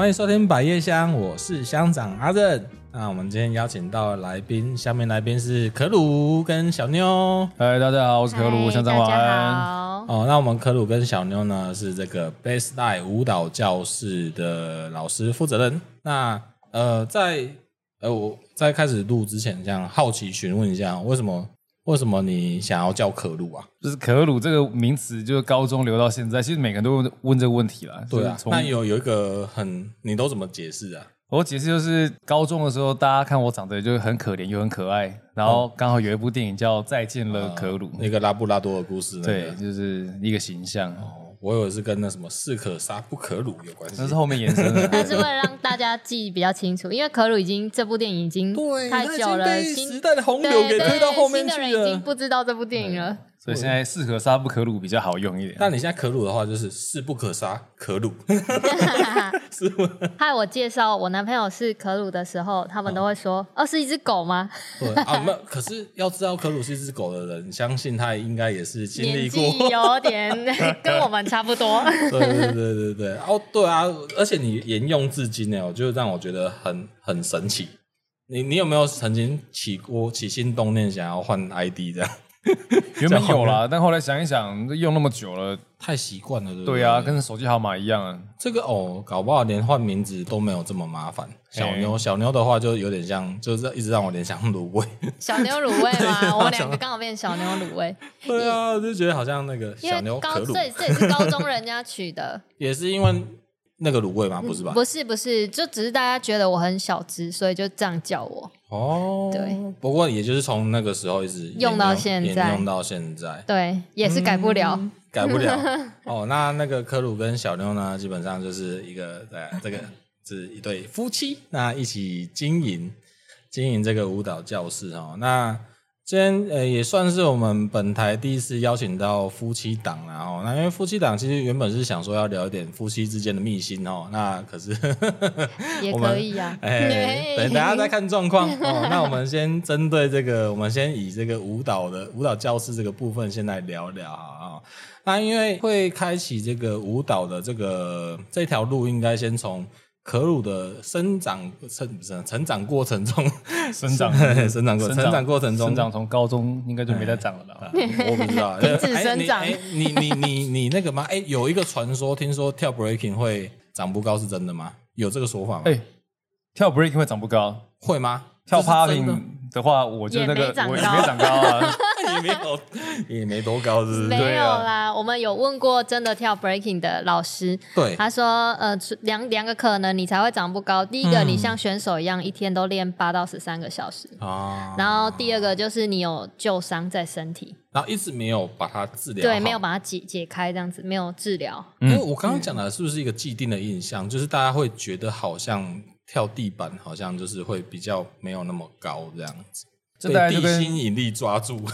欢迎收听百叶香，我是乡长阿任。那我们今天邀请到来宾，下面来宾是可鲁跟小妞。嗨，大家好，我是可鲁，乡长晚安。哦，那我们可鲁跟小妞呢，是这个 Baseline 舞蹈教室的老师负责人。那呃，在呃我在开始录之前，这样好奇询问一下，为什么？为什么你想要叫可鲁啊？就是可鲁这个名词，就是高中留到现在，其实每个人都问问这个问题啦。对啊，那有有一个很，你都怎么解释啊？我解释就是高中的时候，大家看我长得就很可怜又很可爱，然后刚好有一部电影叫《再见了，可鲁》，嗯，那个拉布拉多的故事，那个，对，就是一个形象。哦我以为是跟那什么士可杀不可辱有关系，那是后面延伸的。但是为了让大家记忆比较清楚，因为可鲁已经这部电影已经太久了，新时代的洪流给推到后面去了。新的人已经不知道这部电影了。所以现在士可杀不可辱比较好用一点。但你现在可辱的话，就是士不可杀可辱。是吗？害我介绍我男朋友是可辱的时候，他们都会说：“哦，是一只狗吗？”对啊，没有。可是要知道可鲁是一只狗的人，相信他应该也是经历过，年纪有点 跟我们差不多。对对对对对。哦，对啊，而且你沿用至今呢，我就让我觉得很很神奇。你你有没有曾经起过起心动念想要换 ID 这样？原本有啦，但后来想一想，用那么久了，太习惯了对不对，对啊，跟手机号码一样啊。这个哦，搞不好连换名字都没有这么麻烦。小妞，小妞的话就有点像，就是一直让我联想卤味。小妞卤味吗？我们两个刚好变小妞卤味。对啊，就觉得好像那个小妞可卤。这这也是高中人家取的，也是因为。那个卤味吗？不是吧？不是不是，就只是大家觉得我很小只，所以就这样叫我。哦，对。不过也就是从那个时候一直用到现在，用到现在。对，也是改不了，嗯、改不了。哦，那那个科鲁跟小妞呢，基本上就是一个对，这个是一对夫妻，那一起经营经营这个舞蹈教室哦，那。今天呃也算是我们本台第一次邀请到夫妻档了哦。那因为夫妻档其实原本是想说要聊一点夫妻之间的秘辛哦。那可是 也可以呀。哎，等大家再看状况哦。那我们先针对这个，我们先以这个舞蹈的舞蹈教室这个部分先来聊聊啊。那因为会开启这个舞蹈的这个这条路，应该先从。可鲁的生长成不是成长过程中，生长生长过成长过程中，生长从高中应该就没再长了吧？我不知道，停止生长。哎，你你你你那个吗？哎，有一个传说，听说跳 breaking 会长不高，是真的吗？有这个说法吗？哎，跳 breaking 会长不高，会吗？跳 popping 的话，我就那个我也没长高啊。也没有，也没多高，是不是？没有啦，啊、我们有问过真的跳 breaking 的老师，对，他说，呃，两两个可能你才会长不高。第一个，你像选手一样，一天都练八到十三个小时啊。然后第二个就是你有旧伤在身体，然后一直没有把它治疗，对，没有把它解解开，这样子没有治疗。因为我刚刚讲的是不是一个既定的印象，就是大家会觉得好像跳地板好像就是会比较没有那么高这样子。这大概就跟地心引力抓住，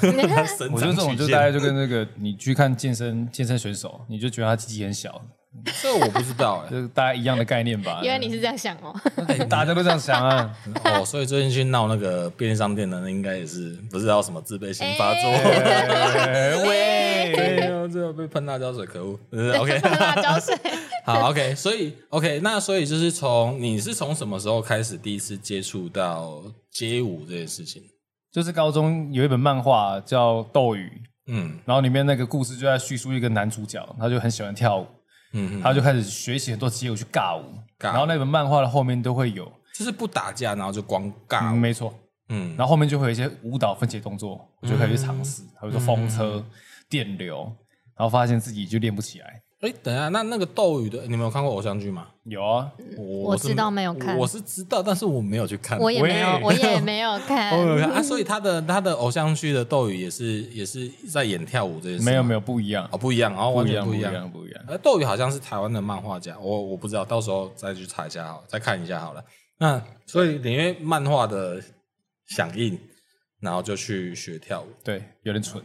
我觉得这种就大概就跟那个你去看健身健身选手，你就觉得他机器很小，这我不知道哎，就是大家一样的概念吧？因为你是这样想哦，大家都这样想啊。哦，所以最近去闹那个便利商店的，那应该也是不知道什么自卑心发作。喂，最后被喷辣椒水，可恶！OK，辣椒水。好，OK，所以 OK，那所以就是从你是从什么时候开始第一次接触到街舞这件事情？就是高中有一本漫画叫《斗鱼》，嗯，然后里面那个故事就在叙述一个男主角，他就很喜欢跳舞，嗯，他就开始学习很多街舞去尬舞，尬，然后那本漫画的后面都会有，就是不打架，然后就光尬没错，嗯，然后后面就会有一些舞蹈分解动作，我就可以去尝试，比如说风车、嗯、电流，然后发现自己就练不起来。哎，等一下，那那个斗鱼的，你们有看过偶像剧吗？有啊，我知道没有看，我是知道，但是我没有去看，我也没有，我也没有看，我没有看啊。所以他的他的偶像剧的斗鱼也是也是在演跳舞这件事，没有没有不一样哦，不一样，然后完全不一样，不一样。呃，斗鱼好像是台湾的漫画家，我我不知道，到时候再去查一下好，再看一下好了。那所以因为漫画的响应，然后就去学跳舞，对，有点蠢，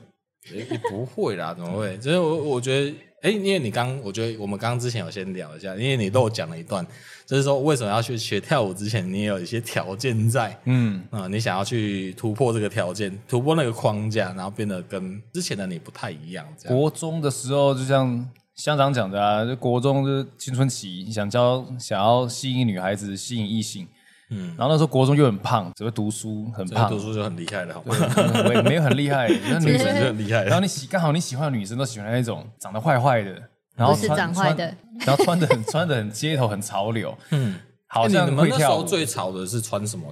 也不会啦，怎么会？就是我我觉得。哎，因为你刚，我觉得我们刚刚之前有先聊一下，因为你都有讲了一段，就是说为什么要去学跳舞之前，你也有一些条件在，嗯啊、嗯，你想要去突破这个条件，突破那个框架，然后变得跟之前的你不太一样。这样。国中的时候，就像乡长讲的啊，就国中就是青春期，想教想要吸引女孩子，吸引异性。嗯，然后那时候国中又很胖，只会读书，很胖，读书就很厉害了，好吗？没没有很厉害，那 女生就很厉害。然后你喜刚好你喜欢的女生都喜欢那种长得坏坏的，然后是长坏的，然后穿的很穿的很街头，很潮流。嗯，好像你们那时候最潮的是穿什么？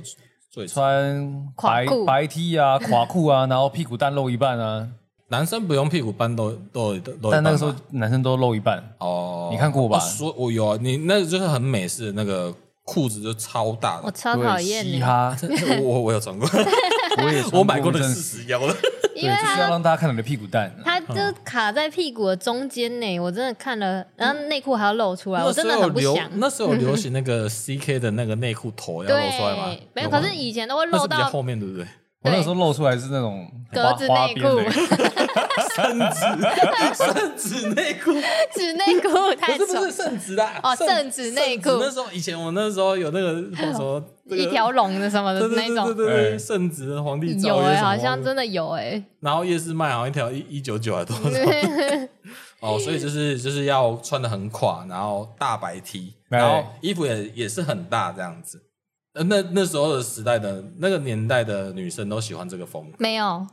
最穿白白 T 啊，垮裤啊，然后屁股蛋露一半啊。男生不用屁股半都都都，但那个时候男生都露一半哦。你看过吧？说，我有啊，你那个就是很美式的那个裤子，就超大的。我超讨厌嘻哈，我我有穿过，我也我买过的四十腰了。对，就是要让大家看到你的屁股蛋。它就卡在屁股的中间呢，我真的看了，然后内裤还要露出来，我真的很不想。那时候流行那个 CK 的那个内裤头要露出来吗？没有，可是以前都会露到后面，对不对？我那时候露出来是那种格子 内裤，圣子圣子内裤，纸内裤太丑，不是不是圣子啦，哦圣子内裤。那时候以前我那时候有那个什么 一条龙的什么的那种，对对对，圣子的皇帝有哎，好像真的有哎。然后夜市卖好像一条一一九九还多少？哦，所以就是就是要穿的很垮，然后大白 T，然后衣服也也是很大这样子。那那时候的时代的那个年代的女生都喜欢这个风格？没有，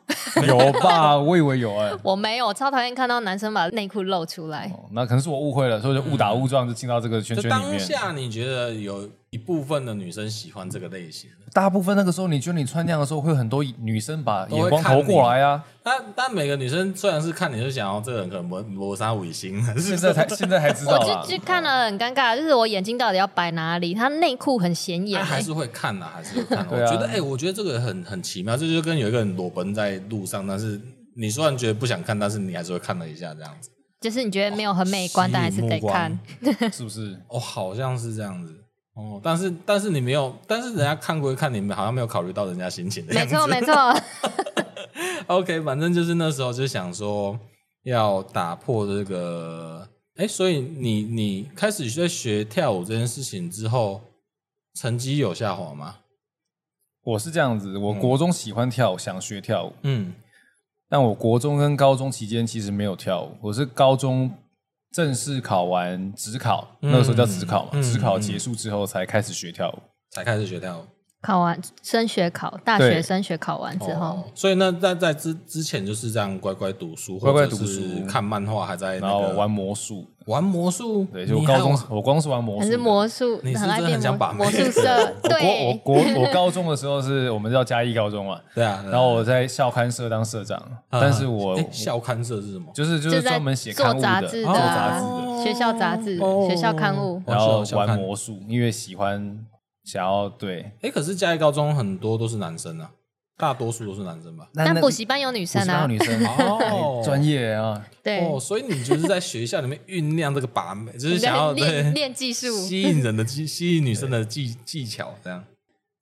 有吧？我以为有哎、欸，我没有，我超讨厌看到男生把内裤露出来。哦、那可能是我误会了，所以就误打误撞就进到这个圈圈里面。当下你觉得有一部分的女生喜欢这个类型？大部分那个时候，你觉得你穿那样的时候，会很多女生把眼光投过来啊。但但每个女生虽然是看你就想要这个人可能磨磨砂尾心，现在才现在才知道。我就就看了很尴尬，就是我眼睛到底要摆哪里？他内裤很显眼，还是会看呐，还是会看。我觉得哎，我觉得这个很很奇妙，这就跟有一个人裸奔在路上，但是你虽然觉得不想看，但是你还是会看了一下这样子。就是你觉得没有很美观，但还是得看，是不是？哦，好像是这样子。哦，但是但是你没有，但是人家看归看，你们好像没有考虑到人家心情的样子。没错没错。OK，反正就是那时候就想说要打破这个，哎，所以你你开始在学跳舞这件事情之后，成绩有下滑吗？我是这样子，我国中喜欢跳舞，嗯、想学跳舞，嗯，但我国中跟高中期间其实没有跳舞，我是高中。正式考完职考，那个时候叫职考嘛，指考结束之后才开始学跳舞，才开始学跳舞。考完升学考，大学升学考完之后，所以那在在之之前就是这样乖乖读书，乖乖读书，看漫画，还在然后玩魔术，玩魔术。对，就高中我光是玩魔术，是魔术，你是真的很想把魔术社。对，我国我高中的时候是我们叫嘉义高中嘛，对啊，然后我在校刊社当社长，但是我校刊社是什么？就是就是专门写刊物的，做杂志的，学校杂志，学校刊物，然后玩魔术，因为喜欢。想要对，哎，可是嘉义高中很多都是男生啊，大多数都是男生吧？但补习班有女生啊，女生 哦，专业啊，对。哦，所以你就是在学校里面酝酿这个把妹，就是想要 练练技术，吸引人的技，吸引女生的技技巧这样。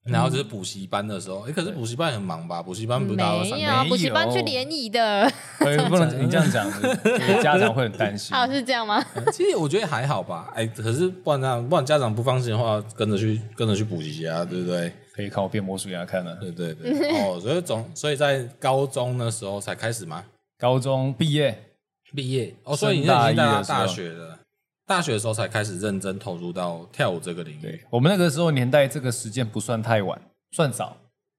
然后就是补习班的时候，哎，可是补习班很忙吧？补习班不是大家都上？没有，补习班去联谊的，不能 你这样讲，家长会很担心。啊，是这样吗？其实我觉得还好吧。哎，可是不然这样，不然家长不放心的话，跟着去跟着去补习啊，对不对？可以看我变魔术给他看了。对对对。哦，所以总所以在高中的时候才开始吗？高中毕业，毕业哦，所以你已经在大学了。大学的时候才开始认真投入到跳舞这个领域。我们那个时候年代，这个时间不算太晚，算早。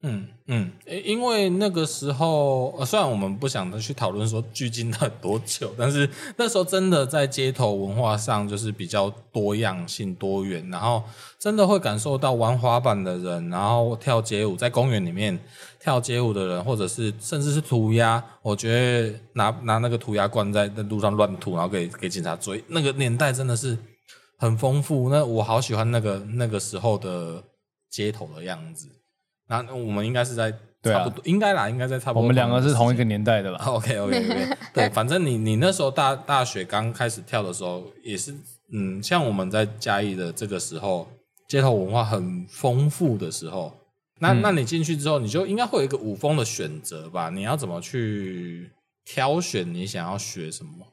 嗯嗯，因为那个时候，虽然我们不想去讨论说距今到底多久，但是 那时候真的在街头文化上就是比较多样性多元，然后真的会感受到玩滑板的人，然后跳街舞在公园里面。跳街舞的人，或者是甚至是涂鸦，我觉得拿拿那个涂鸦罐在在路上乱涂，然后给给警察追，那个年代真的是很丰富。那我好喜欢那个那个时候的街头的样子。那我们应该是在差不多，应该啦，应该在差不多。我们两个是同一个年代的啦。OK OK OK，对，反正你你那时候大大学刚开始跳的时候，也是嗯，像我们在嘉义的这个时候，街头文化很丰富的时候。那那你进去之后，你就应该会有一个舞风的选择吧？你要怎么去挑选你想要学什么？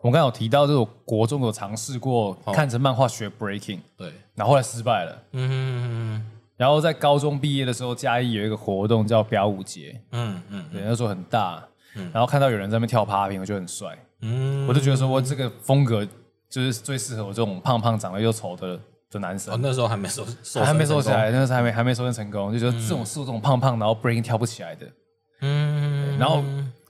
我刚刚有提到，就是国中有尝试过看着漫画学 breaking，对，然后后来失败了。嗯哼嗯嗯。然后在高中毕业的时候，嘉义有一个活动叫表舞节。嗯嗯。对，那时候很大。嗯。然后看到有人在那边跳 popping，我觉得很帅。嗯，我就觉得说我这个风格就是最适合我这种胖胖长得又丑的的男生。哦，那时候还没瘦，还没瘦起来，那时候还没还没瘦身成功，就觉得这种是这种胖胖然后 breaking 跳不起来的。嗯，然后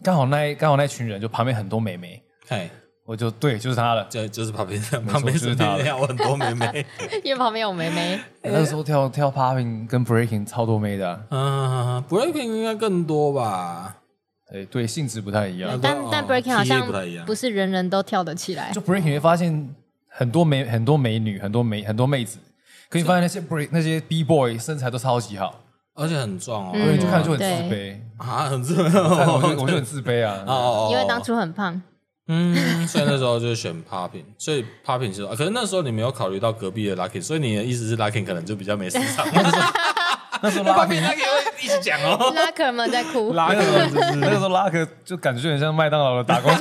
刚好那刚好那群人就旁边很多美眉，嘿。我就对，就是他了，就就是旁边旁边是他跳很多妹妹，因为旁边有妹妹。那时候跳跳 popping 跟 breaking 超多妹的，嗯，breaking 应该更多吧？哎，对，性质不太一样。但但 breaking 好像不太一样，不是人人都跳得起来。就 breaking 会发现很多美很多美女，很多美很多妹子，可以发现那些 break 那些 b boy 身材都超级好，而且很壮哦，对，就看就很自卑啊，很自卑，我我就很自卑啊，因为当初很胖。嗯，所以那时候就选 popping，所以 popping 是，可是那时候你没有考虑到隔壁的 lucky，所以你的意思是 lucky 可能就比较没市场。那时候 lucky 会一直讲哦，lucky 们在哭，lucky 就是那个时候 lucky 就感觉就很像麦当劳的打工，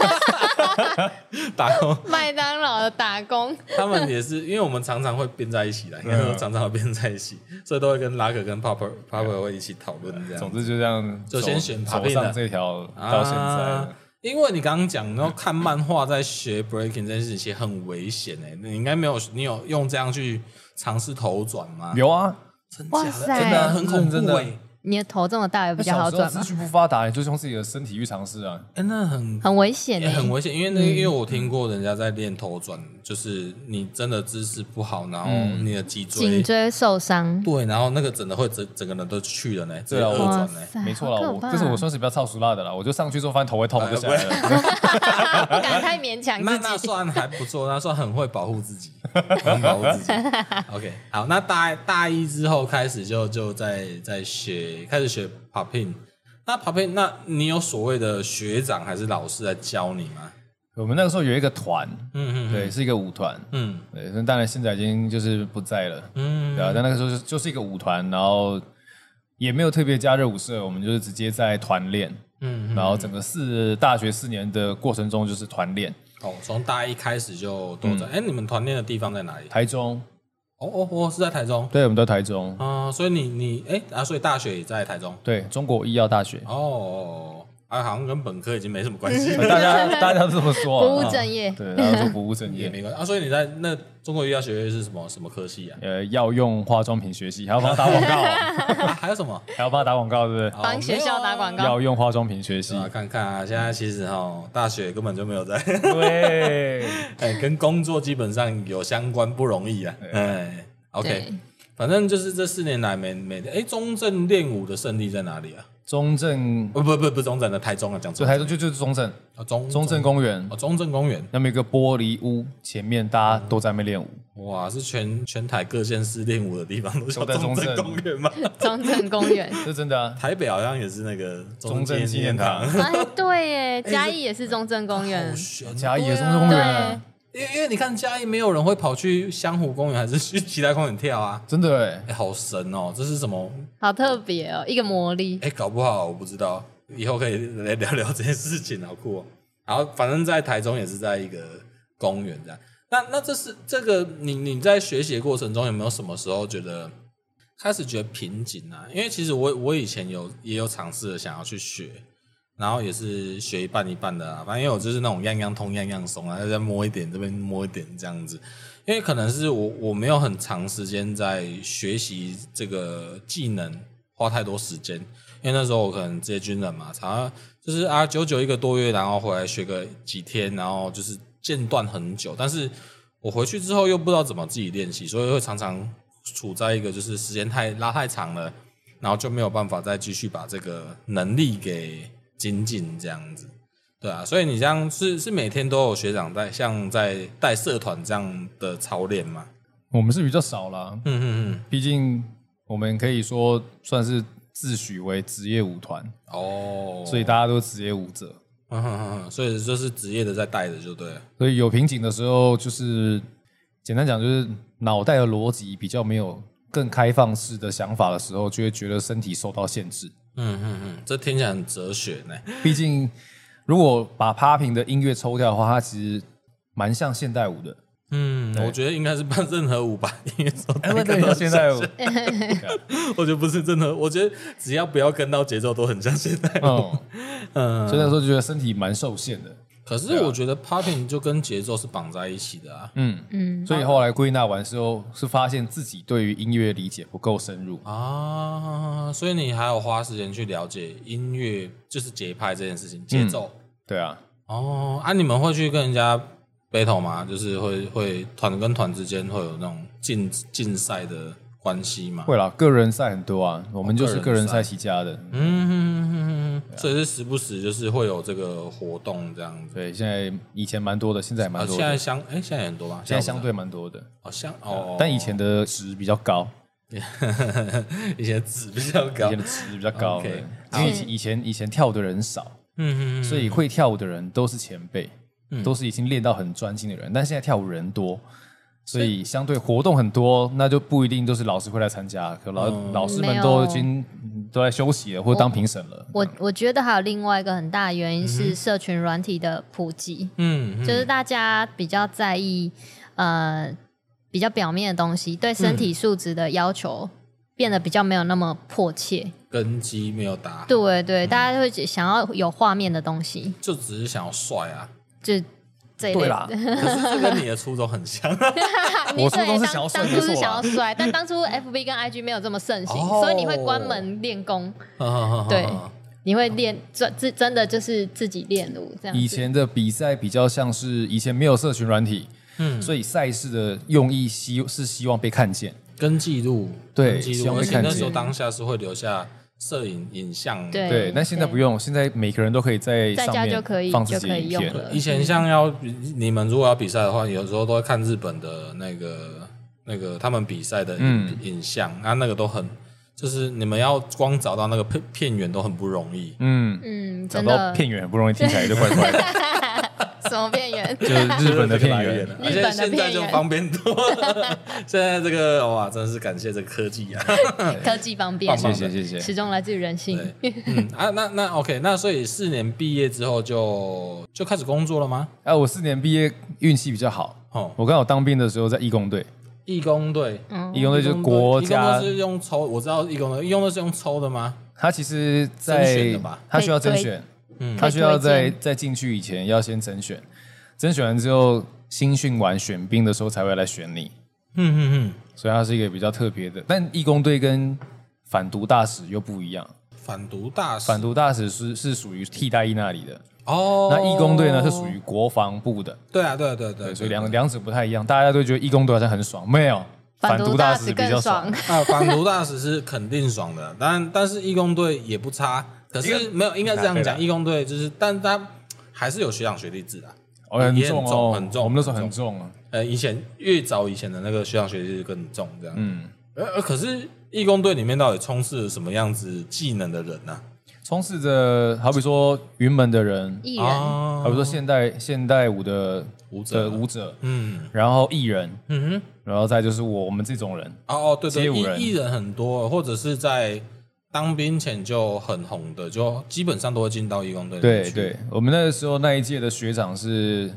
打工，麦当劳的打工，他们也是，因为我们常常会编在一起的，应该说常常会编在一起，所以都会跟 lucky 跟 popper popper 会一起讨论这样。总之就这样，就先选 popping 这条到现在。因为你刚刚讲，然后看漫画在学 breaking 这件事情，其实很危险哎。你应该没有，你有用这样去尝试头转吗？有啊，真的，真的很恐怖哎。你的头这么大，也比较好转吗？资讯不发达，你就用自己的身体去尝试啊。哎，那很很危险，很危险。因为那，因为我听过人家在练头转，就是你真的姿势不好，然后你的脊椎颈椎受伤。对，然后那个整的会整整个人都去了呢，这要二转呢。没错了，我这是我算是比较超俗辣的了。我就上去之后发现头会痛，我就下来了。不敢太勉强。那那算还不错，那算很会保护自己，很保护自己。OK，好，那大大一之后开始就就在在学，开始学。popping，那 popping，那你有所谓的学长还是老师来教你吗？我们那个时候有一个团，嗯嗯，对，是一个舞团，嗯，对，那当然现在已经就是不在了，嗯，对啊，但那个时候就就是一个舞团，然后也没有特别加热舞社，我们就是直接在团练，嗯，然后整个四大学四年的过程中就是团练，哦，从大一开始就都在，哎，你们团练的地方在哪里？台中。哦哦哦，是在台中。对，我们在台中。啊，所以你你哎啊，所以大学也在台中。对，中国医药大学。哦，啊，好像跟本科已经没什么关系。大家 大家都这么说。啊不务正业。对，大家说不务正业也没关系啊。所以你在那中国医药学院是什么什么科系啊？呃，药用化妆品学系，还要帮他打广告。还有什么？还要帮他打广告，对不对？帮学校打广告。药用化妆品学系，看看啊，现在其实哈，大学根本就没有在。对，哎，跟工作基本上有相关，不容易啊。哎。OK，反正就是这四年来没没哎，中正练武的胜利在哪里啊？中正不不不不中正的台中啊，讲错。台中就就是中正啊，中中正公园哦，中正公园那么一个玻璃屋前面，大家都在那边练舞。哇，是全全台各县市练舞的地方都叫中正公园吗？中正公园 是真的啊。台北好像也是那个中正纪念堂。哎，对耶，嘉义也是中正公园，嘉义也是中正公园。因为因为你看嘉义没有人会跑去香湖公园，还是去其他公园跳啊？真的哎、欸，好神哦！这是什么？好特别哦，一个魔力。哎、欸，搞不好我不知道，以后可以来聊聊这件事情，好酷哦。然后反正在台中也是在一个公园这样。那那这是这个你你在学习的过程中有没有什么时候觉得开始觉得瓶颈啊？因为其实我我以前有也有尝试的想要去学。然后也是学一半一半的啊，反正因为我就是那种样样通样样松啊，再摸一点这边摸一点这样子，因为可能是我我没有很长时间在学习这个技能，花太多时间，因为那时候我可能职业军人嘛，常常就是啊久久一个多月，然后回来学个几天，然后就是间断很久，但是我回去之后又不知道怎么自己练习，所以会常常处在一个就是时间太拉太长了，然后就没有办法再继续把这个能力给。精进这样子，对啊，所以你像是是每天都有学长在，像在带社团这样的操练吗？我们是比较少啦，嗯嗯嗯，毕竟我们可以说算是自诩为职业舞团。哦，所以大家都是职业舞者，嗯哼哼，所以就是职业的在带着就对了。所以有瓶颈的时候，就是简单讲，就是脑袋的逻辑比较没有更开放式的想法的时候，就会觉得身体受到限制。嗯嗯嗯，这听起来很哲学呢。毕竟，如果把 popping 的音乐抽掉的话，它其实蛮像现代舞的。嗯，我觉得应该是办任何舞吧音乐抽掉，对，像现代舞。我觉得不是真的，我觉得只要不要跟到节奏，都很像现代舞。嗯，嗯，所以那时候就觉得身体蛮受限的。可是我觉得 popping 就跟节奏是绑在一起的啊。嗯嗯，所以后来归纳完之后，是发现自己对于音乐理解不够深入啊，所以你还要花时间去了解音乐，就是节拍这件事情，节奏。嗯、对啊。哦，啊，你们会去跟人家 battle 吗？就是会会团跟团之间会有那种竞竞赛的。关系嘛，会啦，个人赛很多啊，我们就是个人赛起家的，嗯哼哼哼哼，所以是时不时就是会有这个活动这样子。对，现在以前蛮多的，现在蛮多的。现在相哎，现在很多吧？现在相对蛮多的。哦，相哦，但以前的值比较高，以前值比较高，以前的值比较高。对，因为以前以前跳舞的人少，嗯嗯，所以会跳舞的人都是前辈，都是已经练到很专心的人。但现在跳舞人多。所以相对活动很多，那就不一定都是老师会来参加，可老、嗯、老师们都已经都在休息了，或者当评审了。我我觉得还有另外一个很大的原因是社群软体的普及，嗯，就是大家比较在意呃比较表面的东西，对身体素质的要求变得比较没有那么迫切，根基没有打。对对，大家会想要有画面的东西，就只是想要帅啊，就。对啦，可是这跟你的初衷很像。我初衷是想要帅，当初是想要帅，但当初 FB 跟 IG 没有这么盛行，所以你会关门练功。对，你会练真真真的就是自己练舞这样。以前的比赛比较像是以前没有社群软体，嗯，所以赛事的用意希是希望被看见，跟记录，对，希望被看见。那时候当下是会留下。摄影影像对，对，但现在不用，现在每个人都可以在上面放自己影片。以前像要你们如果要比赛的话，有时候都会看日本的那个那个他们比赛的影影像，啊，那个都很，就是你们要光找到那个片片源都很不容易。嗯嗯，找到片源很不容易，听起来就怪怪的。什么片源？就是日本的片源，而且现在就方便多了。现在这个哇，真的是感谢这个科技啊！科技方便，谢谢谢谢，始终来自于人性。嗯啊，那那 OK，那所以四年毕业之后就就开始工作了吗？啊，我四年毕业运气比较好哦。我刚好当兵的时候在义工队，义工队，义工队就是国家是用抽，我知道义工队，义工队是用抽的吗？他其实在他需要甄选。嗯，他需要在在进去以前要先甄选，甄选完之后新训完选兵的时候才会来选你。嗯嗯嗯，所以它是一个比较特别的。但义工队跟反毒大使又不一样。反毒大使，反毒大使是是属于替代役那里的。哦，那义工队呢是属于国防部的。对啊，对啊对啊对，所以两两者不太一样。大家都觉得义工队好像很爽，没有，反毒大使比较爽 啊。反毒大使是肯定爽的，但但是义工队也不差。可是没有，应该这样讲，义工队就是，但他还是有学长学弟制的，很重很重。我们那时候很重啊，呃，以前越早以前的那个学长学弟制更重，这样。嗯，呃可是义工队里面到底充斥着什么样子技能的人呢？充斥着好比说云门的人，艺人，好比说现代现代舞的舞者舞者，嗯，然后艺人，嗯哼，然后再就是我们这种人，哦哦，对对，艺艺人很多，或者是在。当兵前就很红的，就基本上都会进到义工队。对对，我们那个时候那一届的学长是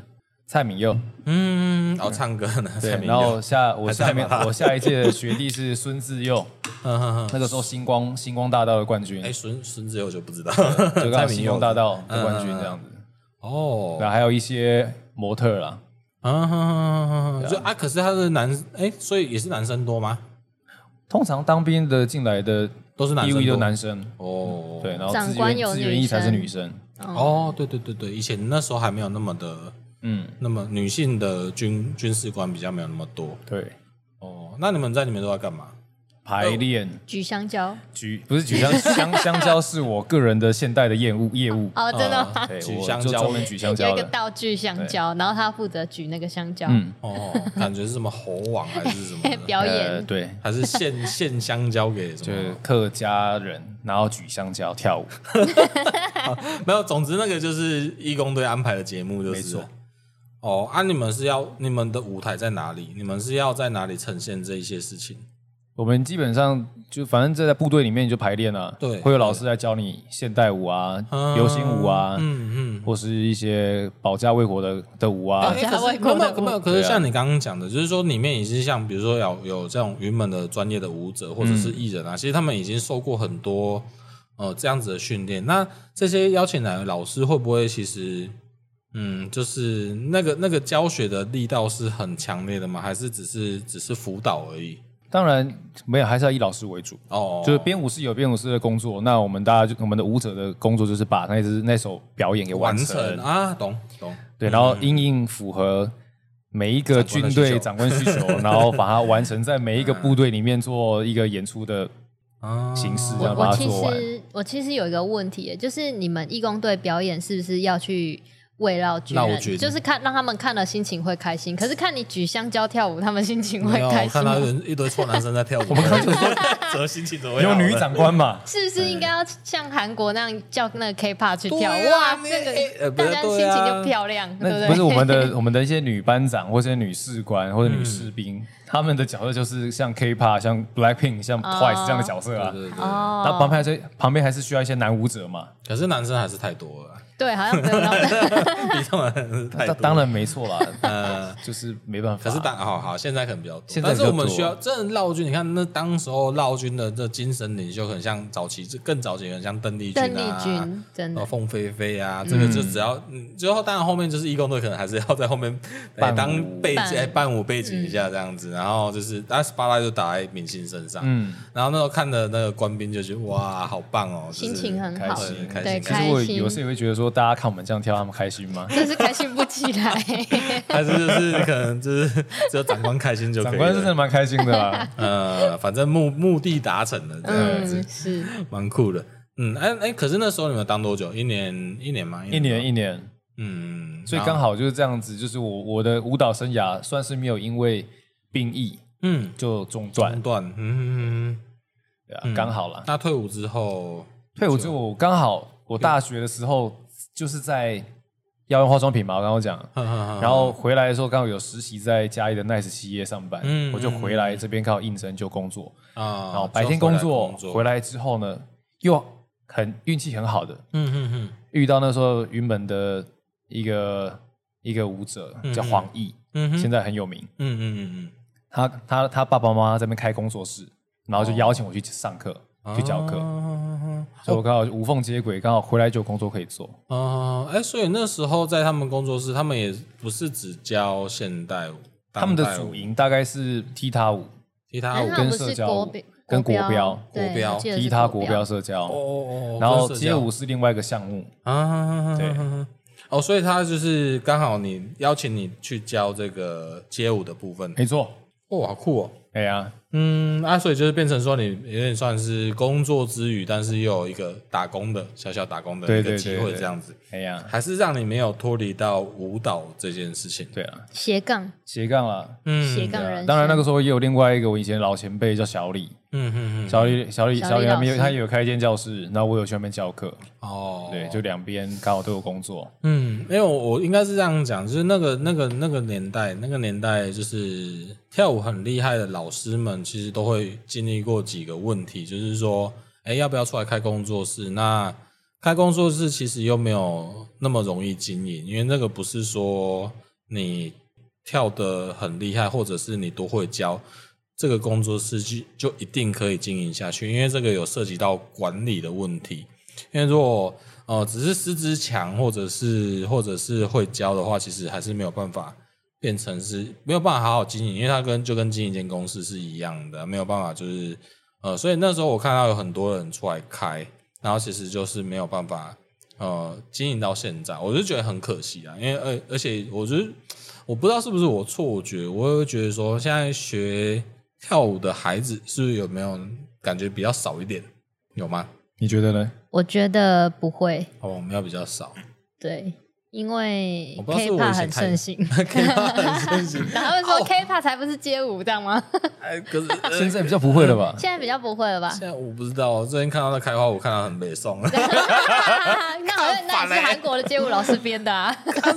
蔡敏佑，嗯，然后唱歌呢。对，然后下我下面我下一届的学弟是孙志佑，那个时候星光星光大道的冠军。哎，孙孙志佑就不知道，就刚 星光大道的冠军这样子。哦，然后还有一些模特啦，啊，就啊，可是他是男，哎，所以也是男生多吗？通常当兵的进来的。都是男生，都男生。哦，对，然后志愿志愿役才是女生。哦，对对对对，以前那时候还没有那么的，嗯，那么女性的军军事官比较没有那么多，对，哦，那你们在里面都在干嘛？排练。举香蕉，举不是举香 香香蕉，是我个人的现代的业务业务。哦，真的 举香蕉，我们举香蕉有一个道具香蕉，然后他负责举那个香蕉，哦，感觉是什么猴王还是什么 表演？对，还是献献香蕉给什么？就是客家人，然后举香蕉跳舞，没有，总之那个就是义工队安排的节目，就是。哦，啊，你们是要你们的舞台在哪里？你们是要在哪里呈现这一些事情？我们基本上就反正在部队里面就排练啊，对，会有老师来教你现代舞啊、流行舞啊，嗯嗯，或是一些保家卫国的的舞啊。可是没有没有，可是像你刚刚讲的，就是说里面已经像比如说有有这种云门的专业的舞者或者是艺人啊，其实他们已经受过很多呃这样子的训练。那这些邀请来的老师会不会其实嗯，就是那个那个教学的力道是很强烈的吗？还是只是只是辅导而已？当然没有，还是要以老师为主哦。就是编舞室有编舞师的工作，那我们大家就我们的舞者的工作就是把那支那首表演给完成，完成啊，懂懂。对，然后因应符合每一个军队长官需求，然后把它完成在每一个部队里面做一个演出的 形式，这样把它做完。我其实我其实有一个问题，就是你们义工队表演是不是要去？慰劳军，就是看让他们看了心情会开心。可是看你举香蕉跳舞，他们心情会开心。看到一堆臭男生在跳舞，我们看怎么心情怎么样？有女长官嘛？是不是应该要像韩国那样叫那个 K-pop 去跳？哇，那个大家心情就漂亮，对不对？不是我们的我们的一些女班长，或者女士官，或者女士兵，他们的角色就是像 K-pop、像 Blackpink、像 Twice 这样的角色啊。哦，那旁边还是旁边还是需要一些男舞者嘛？可是男生还是太多了。对，好像没有那么比他们太多。当然没错啦，呃，就是没办法。可是当好好，现在可能比较多。但是我们需要真的劳军，你看那当时候劳军的这精神领袖，很像早期，更早期很像邓丽君啊，真的凤飞飞啊，这个就只要嗯，最后当然后面就是义工队，可能还是要在后面当背景伴舞背景一下这样子，然后就是但是巴拉就打在明星身上，嗯，然后那时候看的那个官兵就觉得哇，好棒哦，心情很好，开心开心。可是我有时也会觉得说。大家看我们这样跳，他们开心吗？但是开心不起来，还是就是可能就是只有长官开心就可以。长官是真的蛮开心的啦，呃，反正目目的达成了，这样子、嗯、是蛮酷的。嗯，哎、欸、哎、欸，可是那时候你们当多久？一年一年吗？一年一年。嗯，所以刚好就是这样子，就是我我的舞蹈生涯算是没有因为兵役嗯。就中断。中断，嗯。嗯嗯，对啊，刚好了。那退伍之后，退伍之后刚好我大学的时候。就是在要用化妆品嘛，我刚刚讲，然后回来的时候刚好有实习在嘉义的 Nice 企业上班，我就回来这边刚好应征就工作，然后白天工作，回来之后呢，又很运气很好的嗯嗯嗯，遇到那时候云门的一个一个舞者叫黄奕，现在很有名，他他他爸爸妈妈在那边开工作室，然后就邀请我去上课去教课。所以我刚好无缝接轨，刚好回来就有工作可以做。哦，哎，所以那时候在他们工作室，他们也不是只教现代舞，他们的主营大概是踢踏舞、踢踏舞跟社交舞、跟国标、国标、踢踏国标社交。哦哦哦，然后街舞是另外一个项目啊。对，哦，所以他就是刚好你邀请你去教这个街舞的部分，没错。哦，好酷哦。哎呀。嗯，啊，所以就是变成说，你有点算是工作之余，但是又有一个打工的小小打工的一个机会，这样子。哎呀，还是让你没有脱离到舞蹈这件事情。对啊，斜杠，斜杠啦，嗯，斜杠人。当然那个时候也有另外一个我以前老前辈叫小李，嗯嗯嗯，小李小李小李他没有，他也有开一间教室，然后我有去那边教课。哦，对，就两边刚好都有工作。嗯，因为我我应该是这样讲，就是那个那个那个年代，那个年代就是跳舞很厉害的老师们。其实都会经历过几个问题，就是说，哎，要不要出来开工作室？那开工作室其实又没有那么容易经营，因为那个不是说你跳得很厉害，或者是你多会教，这个工作室就就一定可以经营下去，因为这个有涉及到管理的问题。因为如果呃只是师资强，或者是或者是会教的话，其实还是没有办法。变成是没有办法好好经营，因为它跟就跟经营一间公司是一样的，没有办法就是呃，所以那时候我看到有很多人出来开，然后其实就是没有办法呃经营到现在，我就觉得很可惜啊，因为而而且我觉得我不知道是不是我错觉，我会觉得说现在学跳舞的孩子是不是有没有感觉比较少一点，有吗？你觉得呢？我觉得不会，哦，我们要比较少，对。因为 K-pop 很盛行，K-pop 很盛行，然后说 K-pop 才不是街舞，这样吗？哎，可是现在比较不会了吧？现在比较不会了吧？现在我不知道，我最近看到那开花，我看到很美颂。那好像那也是韩国的街舞老师编的啊。可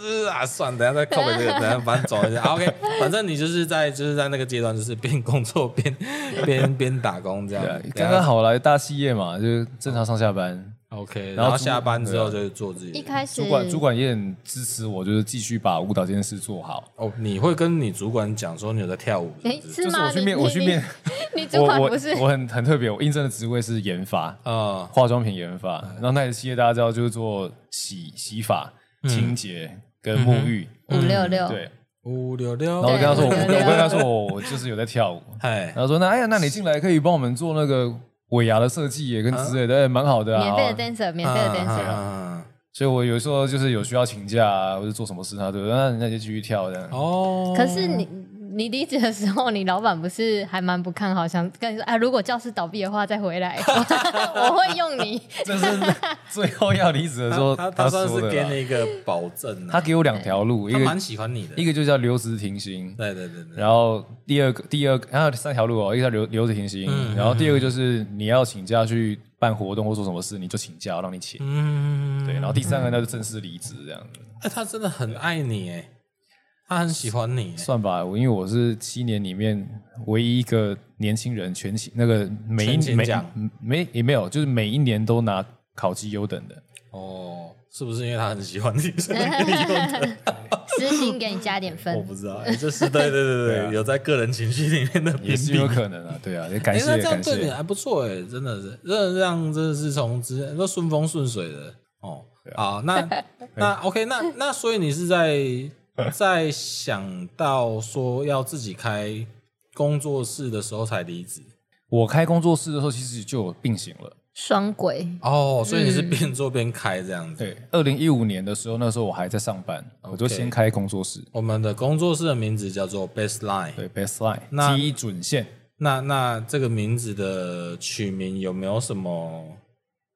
是啊，算，等下再靠北这个，等下反正走一下。OK，反正你就是在就是在那个阶段，就是边工作边边边打工这样。刚刚好来大企业嘛，就是正常上下班。OK，然后下班之后就是做自己。一开始主管主管也很支持我，就是继续把舞蹈这件事做好。哦，你会跟你主管讲说你有在跳舞？哎，是吗？我去面，我去面。你 主管不是？我很很特别，我应征的职位是研发啊，化妆品研发。然后那些企业大家知道就是做洗洗发，清洁跟沐浴。五六六，对，五六六。然后我跟他说，我我跟他说，我我就是有在跳舞。哎，然后说那哎呀，那你进来可以帮我们做那个尾牙的设计也跟之类的，蛮好的。啊免费的 dancer，免费的 dancer。所以我有时候就是有需要请假或者做什么事，他对，那人家就继续跳这样。哦，可是你。你离职的时候，你老板不是还蛮不看好，想跟你说啊，如果教室倒闭的话再回来，我会用你。这是最后要离职的时候，他他算是给你一个保证。他给我两条路，一个蛮喜欢你的，一个就叫留职停薪。对对对。然后第二个，第二个，然后三条路哦，一个叫留留职停薪，然后第二个就是你要请假去办活动或做什么事，你就请假，让你请。嗯。对，然后第三个那就正式离职这样子。哎，他真的很爱你哎。他很喜欢你，算吧，因为我是七年里面唯一一个年轻人全勤那个每一年每没也没有，就是每一年都拿考绩优等的。哦，是不是因为他很喜欢你，所以给你优等？私信给你加点分？我不知道，这是对对对对，有在个人情绪里面的也是有可能啊，对啊，也感谢感谢。这样对你还不错哎，真的是，这这样真的是从之前都顺风顺水的哦。好，那那 OK，那那所以你是在。在想到说要自己开工作室的时候才离职。我开工作室的时候其实就有并行了，双轨哦，所以你是边做边开这样子。对，二零一五年的时候，那时候我还在上班，Okay. 我就先开工作室。我们的工作室的名字叫做 Baseline，对，Baseline 基准线。那那这个名字的取名有没有什么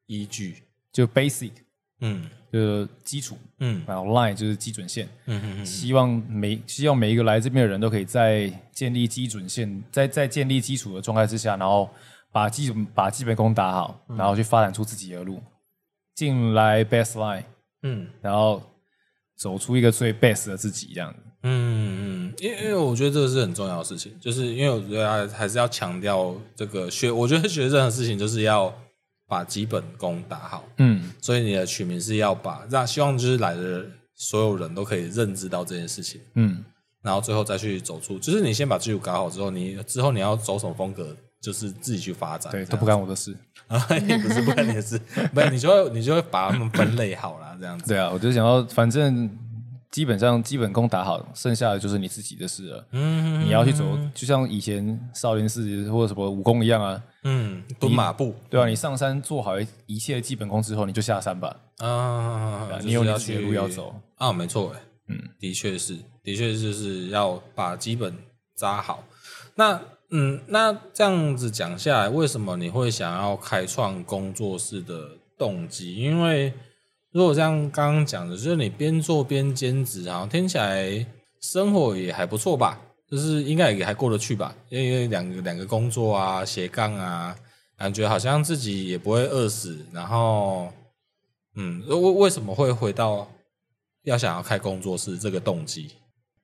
依据？就 Basic，嗯。就是基础，嗯，然后 line 就是基准线，嗯嗯嗯，希望每希望每一个来这边的人都可以在建立基准线，在在建立基础的状态之下，然后把基本把基本功打好，然后去发展出自己的路，进来 best line，嗯，然后走出一个最 best 的自己这样子，嗯嗯，因为因为我觉得这个是很重要的事情，就是因为我觉得还是要强调这个学，我觉得学任何事情就是要。把基本功打好，嗯，所以你的取名是要把让希望就是来的所有人都可以认知到这件事情，嗯，然后最后再去走出，就是你先把基础搞好之后，你之后你要走什么风格，就是自己去发展，对，都不干我的事。啊，也不是不干你的事，不是你就会你就会把他们分类好了，这样子，对啊，我就想要反正。基本上基本功打好，剩下的就是你自己的事了。嗯，你要去走，就像以前少林寺或者什么武功一样啊。嗯，蹲马步，对啊，你上山做好一切的基本功之后，你就下山吧。啊，你有你的路要走啊，没错，嗯，的确是，的确就是要把基本扎好。那，嗯，那这样子讲下来，为什么你会想要开创工作室的动机？因为如果像刚刚讲的，就是你边做边兼职，然后听起来生活也还不错吧？就是应该也还过得去吧？因为两个两个工作啊，斜杠啊，感觉好像自己也不会饿死。然后，嗯，为为什么会回到要想要开工作室这个动机？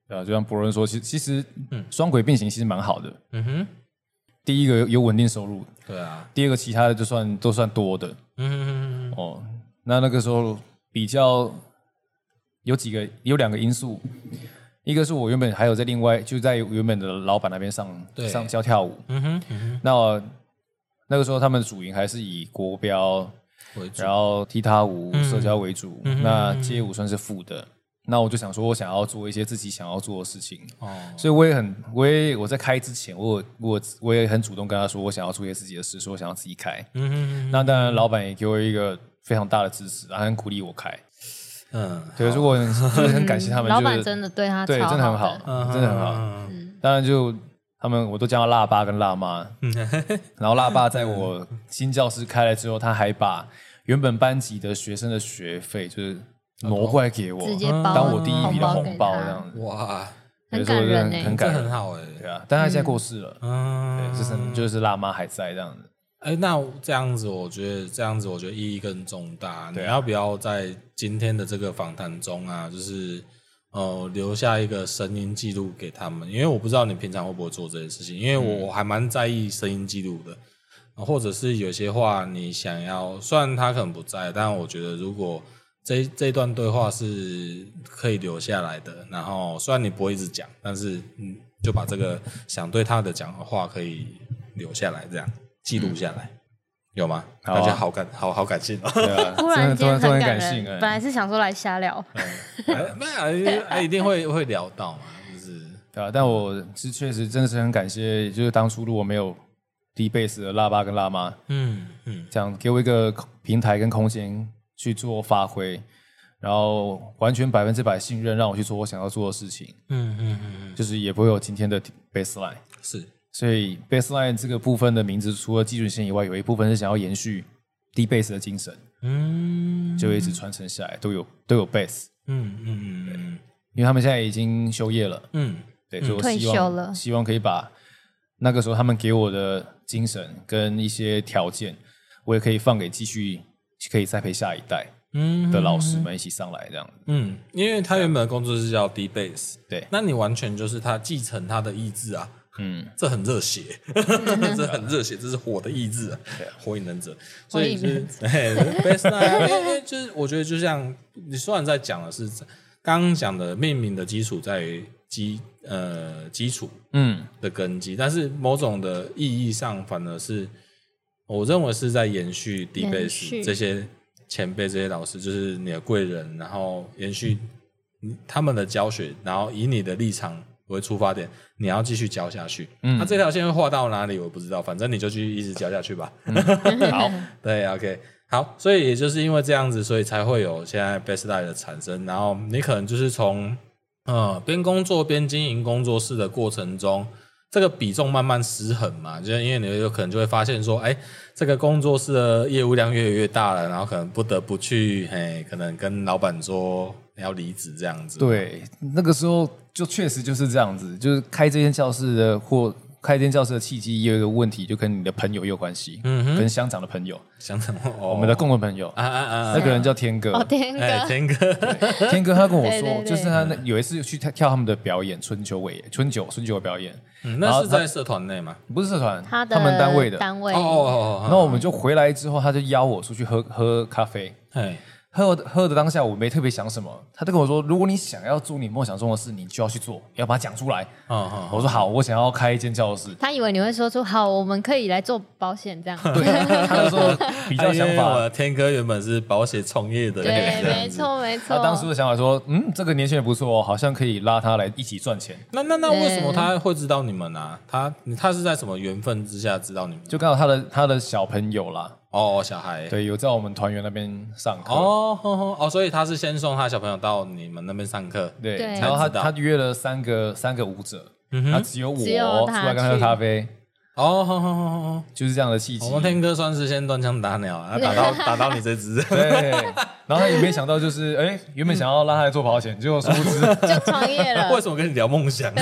对啊，就像博伦说，其实其实，嗯，双轨并行其实蛮好的。嗯哼，第一个有稳定收入，对啊。第二个其他的就算都算多的。嗯哼哼，哦。那那个时候比较有几个有两个因素，一个是我原本还有在另外就在原本的老板那边上对。上教跳舞，嗯哼，嗯哼，那我那个时候他们的主营还是以国标为主，然后踢踏舞、嗯、社交为主，嗯、那街舞算是副的。嗯、那我就想说，我想要做一些自己想要做的事情，哦，所以我也很我也我在开之前，我我我也很主动跟他说，我想要做一些自己的事，说我想要自己开，嗯哼，那当然老板也给我一个。非常大的支持，然后很鼓励我开，嗯，对，如果就是很感谢他们，老板真的对他对真的很好，真的很好。当然就他们，我都叫他辣爸跟辣妈。然后辣爸在我新教室开了之后，他还把原本班级的学生的学费就是挪过来给我，直接当我第一笔的红包这样子。哇，很感人，很感人，很好哎，对啊。但他现在过世了，嗯，就是就是辣妈还在这样子。哎，那这样子，我觉得这样子，我觉得意义更重大。对，你要不要在今天的这个访谈中啊，就是呃留下一个声音记录给他们？因为我不知道你平常会不会做这些事情，因为我还蛮在意声音记录的，或者是有些话你想要，虽然他可能不在，但我觉得如果这这段对话是可以留下来的，然后虽然你不会一直讲，但是嗯，就把这个想对他的讲的话可以留下来，这样。记录下来，有吗？大家好感好好感性哦。对啊，突然突很感性。本来是想说来瞎聊，没有，一定会会聊到嘛，就是对啊。但我是确实真的是很感谢，就是当初如果没有 D base 的辣爸跟辣妈，嗯嗯，这样给我一个平台跟空间去做发挥，然后完全百分之百信任，让我去做我想要做的事情。嗯嗯嗯，就是也不会有今天的 baseline。是。所以 baseline 这个部分的名字，除了基准线以外，有一部分是想要延续 d base 的精神，嗯，就一直传承下来，都有都有 base，嗯嗯嗯，对，因为他们现在已经休业了，嗯，对，所以我希望希望可以把那个时候他们给我的精神跟一些条件，我也可以放给继续可以栽培下一代的老师们一起上来这样，嗯，因为他原本的工作是叫 D base，对，那你完全就是他继承他的意志啊。嗯，这很热血，这很热血，这是火的意志啊，火影忍者。所以就是 best night，因为就是我觉得就像你虽然在讲的是刚刚讲的命名的基础在于基呃基础嗯的根基，但是某种的意义上反而是我认为是在延续 D Bass 这些前辈这些老师，就是你的贵人，然后延续他们的教学，然后以你的立场。为出发点，你要继续教下去。嗯，那这条线会画到哪里，我不知道。反正你就继续一直教下去吧。嗯、好，对，OK，好。所以也就是因为这样子，所以才会有现在 best line 的产生。然后你可能就是从呃边工作边经营工作室的过程中，这个比重慢慢失衡嘛。就因为你有可能就会发现说，哎，这个工作室的业务量越来越大了，然后可能不得不去，嘿，可能跟老板说。要离职这样子，对，那个时候就确实就是这样子，就是开这间教室的或开这间教室的契机也有一个问题，就跟你的朋友有关系，嗯哼，跟乡长的朋友，乡长，我们的共同朋友啊啊啊，那个人叫天哥，哦天哥，天哥，天哥他跟我说，就是他那有一次去跳跳他们的表演，春秋尾，春秋，春秋的表演，嗯，那是在社团内吗？不是社团，他他们单位的。单位，哦哦哦，然后我们就回来之后，他就邀我出去喝喝咖啡，哎。喝喝的当下，我没特别想什么。他就跟我说：“如果你想要做你梦想中的事，你就要去做，要把它讲出来。”嗯嗯，我说好，我想要开一间教室。他以为你会说出好，我们可以来做保险这样。对，他就说比较想法。天哥原本是保险从业的，对，没错没错。他当时的想法说：“嗯，这个年轻人不错哦，好像可以拉他来一起赚钱。”那那那为什么他会知道你们呢、啊？他他是在什么缘分之下知道你们？就刚好他的他的小朋友啦。哦，小孩。对，有在我们团员那边上课。哦，哦，所以他是先送他小朋友到你们那边上课，对，然后他他约了三个三个舞者，他只有我出来跟他喝咖啡，哦，好好好好，就是这样的契机。我们天哥算是先断枪打鸟啊，打到打到你这只，对，然后他也没想到就是，哎，原本想要让他来做保险，结果殊不知就创业了。为什么跟你聊梦想？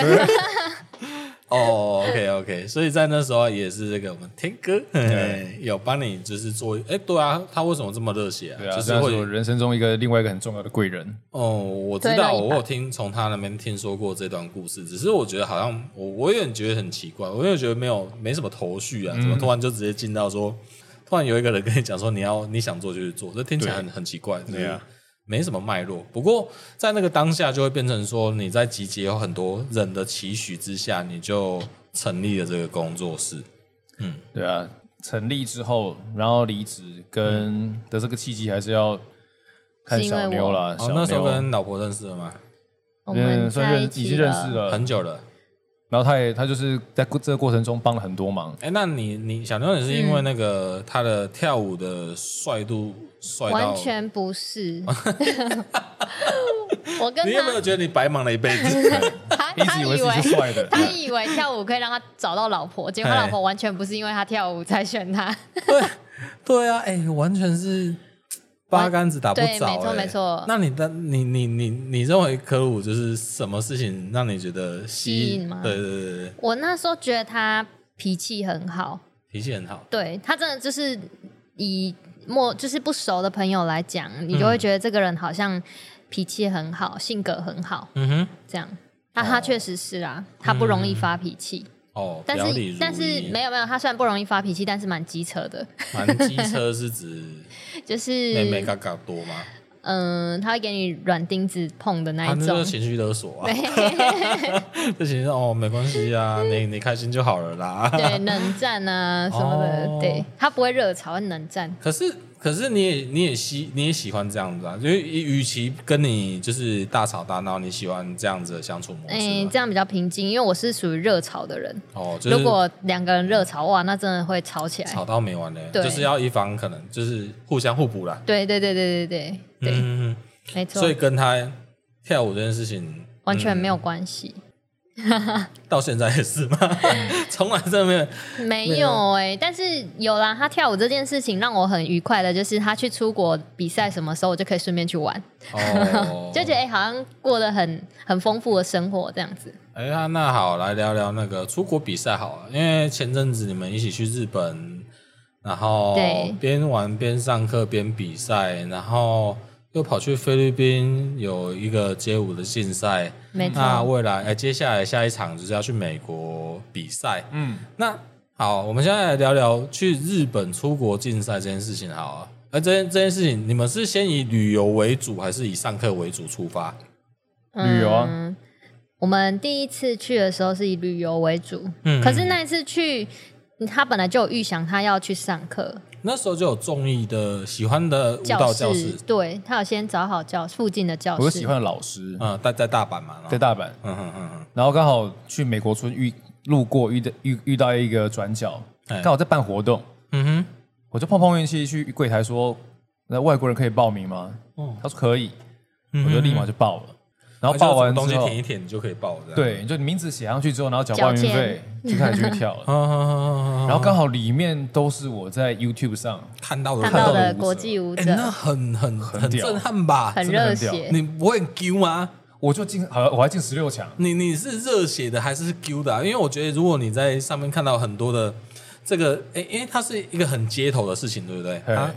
哦、oh，OK OK，所以在那时候也是这个我们天哥对 有帮你就是做，哎，对啊，他为什么这么热血啊？对啊，就是会有人生中一个另外一个很重要的贵人。哦，我知道，我有听从他那边听说过这段故事，只是我觉得好像我我有点觉得很奇怪，我也觉得没有没什么头绪啊，怎么突然就直接进到说，嗯、突然有一个人跟你讲说你要你想做就去做，这听起来很很奇怪，对啊。没什么脉络，不过在那个当下就会变成说，你在集结有很多人的期许之下，你就成立了这个工作室。嗯，对啊，成立之后，然后离职跟的这个契机还是要看小妞了。哦，那时候跟老婆认识了吗？嗯，算认已经认识了很久了。然后他也他就是在这个过程中帮了很多忙。哎，那你你小妞也是因为那个他的跳舞的帅度帅到？完全不是。我跟你有没有觉得你白忙了一辈子？他他以为 他以为跳舞可以让他找到老婆，结果他老婆完全不是因为他跳舞才选他。对对啊，哎，完全是。八竿子打不着，欸，没错没错。那你的你你你你认为科鲁就是什么事情让你觉得吸引吗？对对对对。我那时候觉得他脾气很好，脾气很好。对，他真的就是以陌就是不熟的朋友来讲，你就会觉得这个人好像脾气很好，性格很好。嗯哼，这样。那他确实是啊，他不容易发脾气。哦，但是但是没有没有，他虽然不容易发脾气，但是蛮机车的。蛮机车是指 就是妹妹嘎嘎多吗？嗯，他会给你软钉子碰的那一种，情绪勒索啊。这情绪哦没关系啊，你你开心就好了啦。对，冷战啊什么的，哦、对他不会热炒，冷战。可是。可是你也你也喜你也喜欢这样子啊，因为与其跟你就是大吵大闹，你喜欢这样子的相处模式。哎，这样比较平静，因为我是属于热吵的人。哦，就是、如果两个人热吵哇，那真的会吵起来，吵到没完嘞。对，就是要一方可能就是互相互补啦。对对对对对对对，嗯，没错。所以跟他跳舞这件事情完全没有关系。嗯 到现在也是吗？从来都没有没有哎、欸，但是有啦。他跳舞这件事情让我很愉快的，就是他去出国比赛，什么时候我就可以顺便去玩，哦、就觉得哎、欸，好像过得很很丰富的生活这样子。哎呀，那好，来聊聊那个出国比赛好了，因为前阵子你们一起去日本，然后边玩边上课边比赛，然后。又跑去菲律宾有一个街舞的竞赛，没错。那未来哎，接下来下一场就是要去美国比赛。嗯，那好，我们现在来聊聊去日本出国竞赛这件事情，好啊。而这件这件事情，你们是先以旅游为主，还是以上课为主出发？旅游啊。我们第一次去的时候是以旅游为主，嗯，可是那一次去，他本来就有预想他要去上课。那时候就有中意的喜欢的舞蹈教室，对，他有先找好教附近的教室。我喜欢的老师，嗯，在在大阪嘛，在大阪，嗯嗯嗯嗯。然后刚好去美国村遇路过遇的遇遇到一个转角，刚好在办活动，嗯哼，我就碰碰运气去柜台说，那外国人可以报名吗？哦，他说可以，我就立马就报了。然后报完东西填一填，你就可以报了。对，就名字写上去之后，然后缴报名费，就开始去跳了。然后刚好里面都是我在 YouTube 上看到的看到的国际舞者，那很很很震撼吧？很热血。你不会 Q 吗？我就进，好，我还进十六强。你你是热血的还是 Q 的？因为我觉得如果你在上面看到很多的这个，哎，因为它是一个很街头的事情，对不对？啊，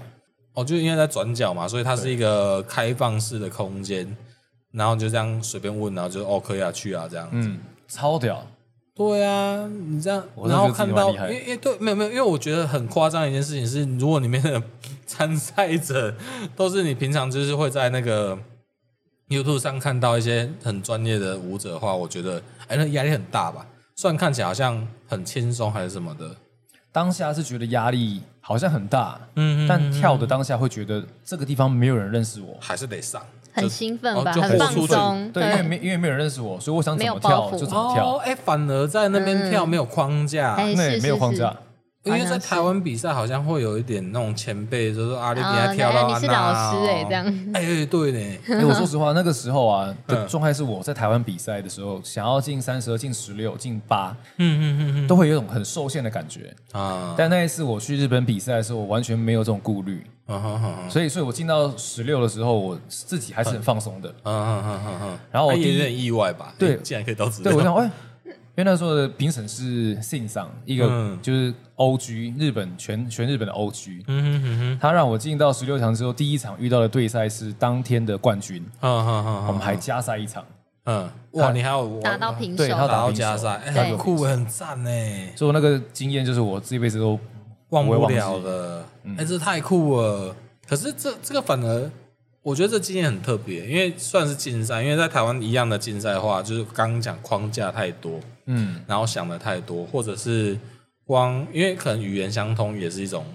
哦，就因为在转角嘛，所以它是一个开放式的空间。然后就这样随便问，然后就哦可以啊去啊这样子，嗯，超屌，对啊，你这样，然后看到，因为因为对，没有没有，因为我觉得很夸张的一件事情是，如果里面的参赛者都是你平常就是会在那个 YouTube 上看到一些很专业的舞者的话，我觉得哎那压力很大吧？虽然看起来好像很轻松还是什么的，当下是觉得压力好像很大，嗯，但跳的当下会觉得这个地方没有人认识我，还是得上。很兴奋吧，很放松。对，因为没因为没有人认识我，所以我想怎么跳就怎么跳。哎，反而在那边跳没有框架，对，没有框架。因为在台湾比赛好像会有一点那种前辈，就是说阿力给他跳到你是老师哎，这样。哎，对呢。哎，我说实话，那个时候啊，的状态是我在台湾比赛的时候，想要进三十二、进十六、进八，嗯嗯嗯嗯，都会有一种很受限的感觉啊。但那一次我去日本比赛的时候，我完全没有这种顾虑。所以，所以我进到十六的时候，我自己还是很放松的。嗯嗯嗯嗯嗯。然后我有点意外吧？对，竟然可以到十六。对，我想，哎，因为那时候的评审是信上一个就是 OG 日本全全日本的 OG。嗯哼哼。他让我进到十六强之后，第一场遇到的对赛是当天的冠军。嗯嗯嗯。我们还加赛一场。嗯。哇，你还有打到平手？对，他打到加赛，很酷，很赞呢。所以那个经验就是我这辈子都忘不了的。哎，这太酷了！可是这这个反而，我觉得这经验很特别，因为算是竞赛，因为在台湾一样的竞赛的话，就是刚刚讲框架太多，嗯，然后想的太多，或者是光因为可能语言相通也是一种，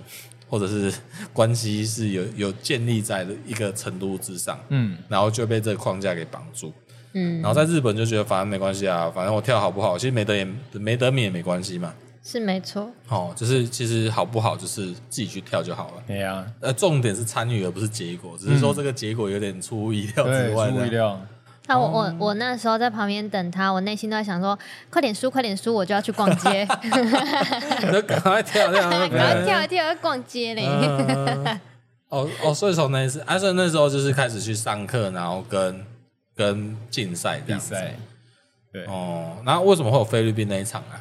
或者是关系是有有建立在的一个程度之上，嗯，然后就被这个框架给绑住，嗯，然后在日本就觉得反正没关系啊，反正我跳好不好，其实没得也没得名也没关系嘛。是没错，哦，就是其实好不好，就是自己去跳就好了。对呀，呃，重点是参与而不是结果，只是说这个结果有点出乎意料之外。出乎意料。那我我我那时候在旁边等他，我内心都在想说，快点输，快点输，我就要去逛街。赶快跳，赶快跳一跳，要逛街嘞。哦哦，所以从那一次，阿顺那时候就是开始去上课，然后跟跟竞赛比赛。对哦，那为什么会有菲律宾那一场啊？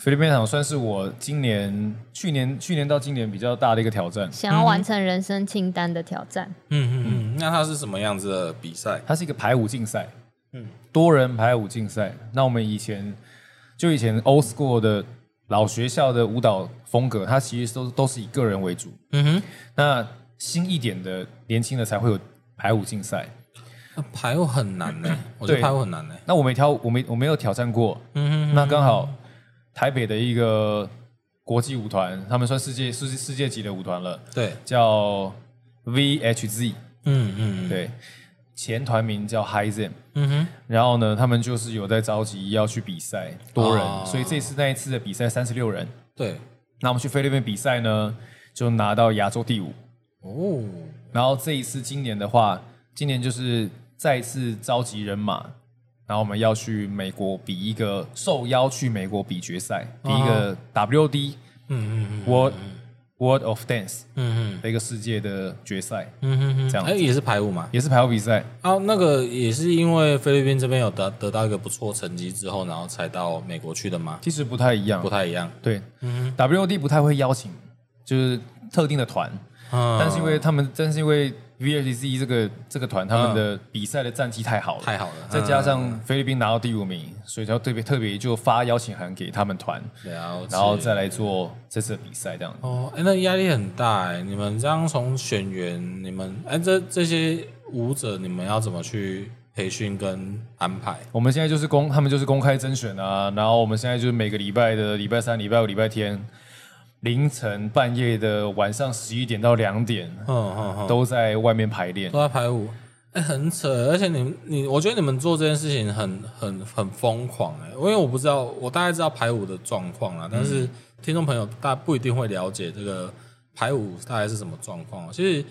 菲律宾场算是我今年、去年、去年到今年比较大的一个挑战，想要完成人生清单的挑战。嗯嗯嗯，那它是什么样子的比赛？它是一个排舞竞赛，嗯，多人排舞竞赛。那我们以前就以前 old school 的老学校的舞蹈风格，它其实都都是以个人为主。嗯哼，那新一点的年轻的才会有排舞竞赛。排舞很难呢，我觉得排舞很难呢。那我没挑，我没我没有挑战过。嗯哼，那刚好台北的一个国际舞团，他们算世界世世界级的舞团了。对，叫 VHZ。嗯嗯，对，前团名叫 HiZen。嗯哼，然后呢，他们就是有在召集要去比赛，多人，所以这次那一次的比赛三十六人。对，那我们去菲律宾比赛呢，就拿到亚洲第五。哦，然后这一次今年的话，今年就是再次召集人马，然后我们要去美国比一个受邀去美国比决赛，比一个 WD，嗯嗯嗯，World World of Dance，嗯嗯，的一个世界的决赛，嗯嗯嗯，这样，哎，也是排舞嘛，也是排舞比赛。啊，那个也是因为菲律宾这边有得得到一个不错成绩之后，然后才到美国去的吗？其实不太一样，不太一样，对，嗯，WD 不太会邀请，就是特定的团。但是因为他们，但是因为 VHZ 这个这个团，他们的比赛的战绩太好了，太好了，再加上菲律宾拿到第五名，所以就特别特别就发邀请函给他们团，然后再来做这次的比赛这样。哦，哎，那压力很大哎，你们这样从选员，你们哎这这些舞者，你们要怎么去培训跟安排？我们现在就是公，他们就是公开甄选啊，然后我们现在就是每个礼拜的礼拜三、礼拜五、礼拜天。凌晨半夜的晚上十一点到两点，嗯嗯嗯，都在外面排练，都在排舞，哎、欸，很扯，而且你你，我觉得你们做这件事情很很很疯狂哎，因为我不知道，我大概知道排舞的状况啦，但是听众朋友大家不一定会了解这个排舞大概是什么状况。其实，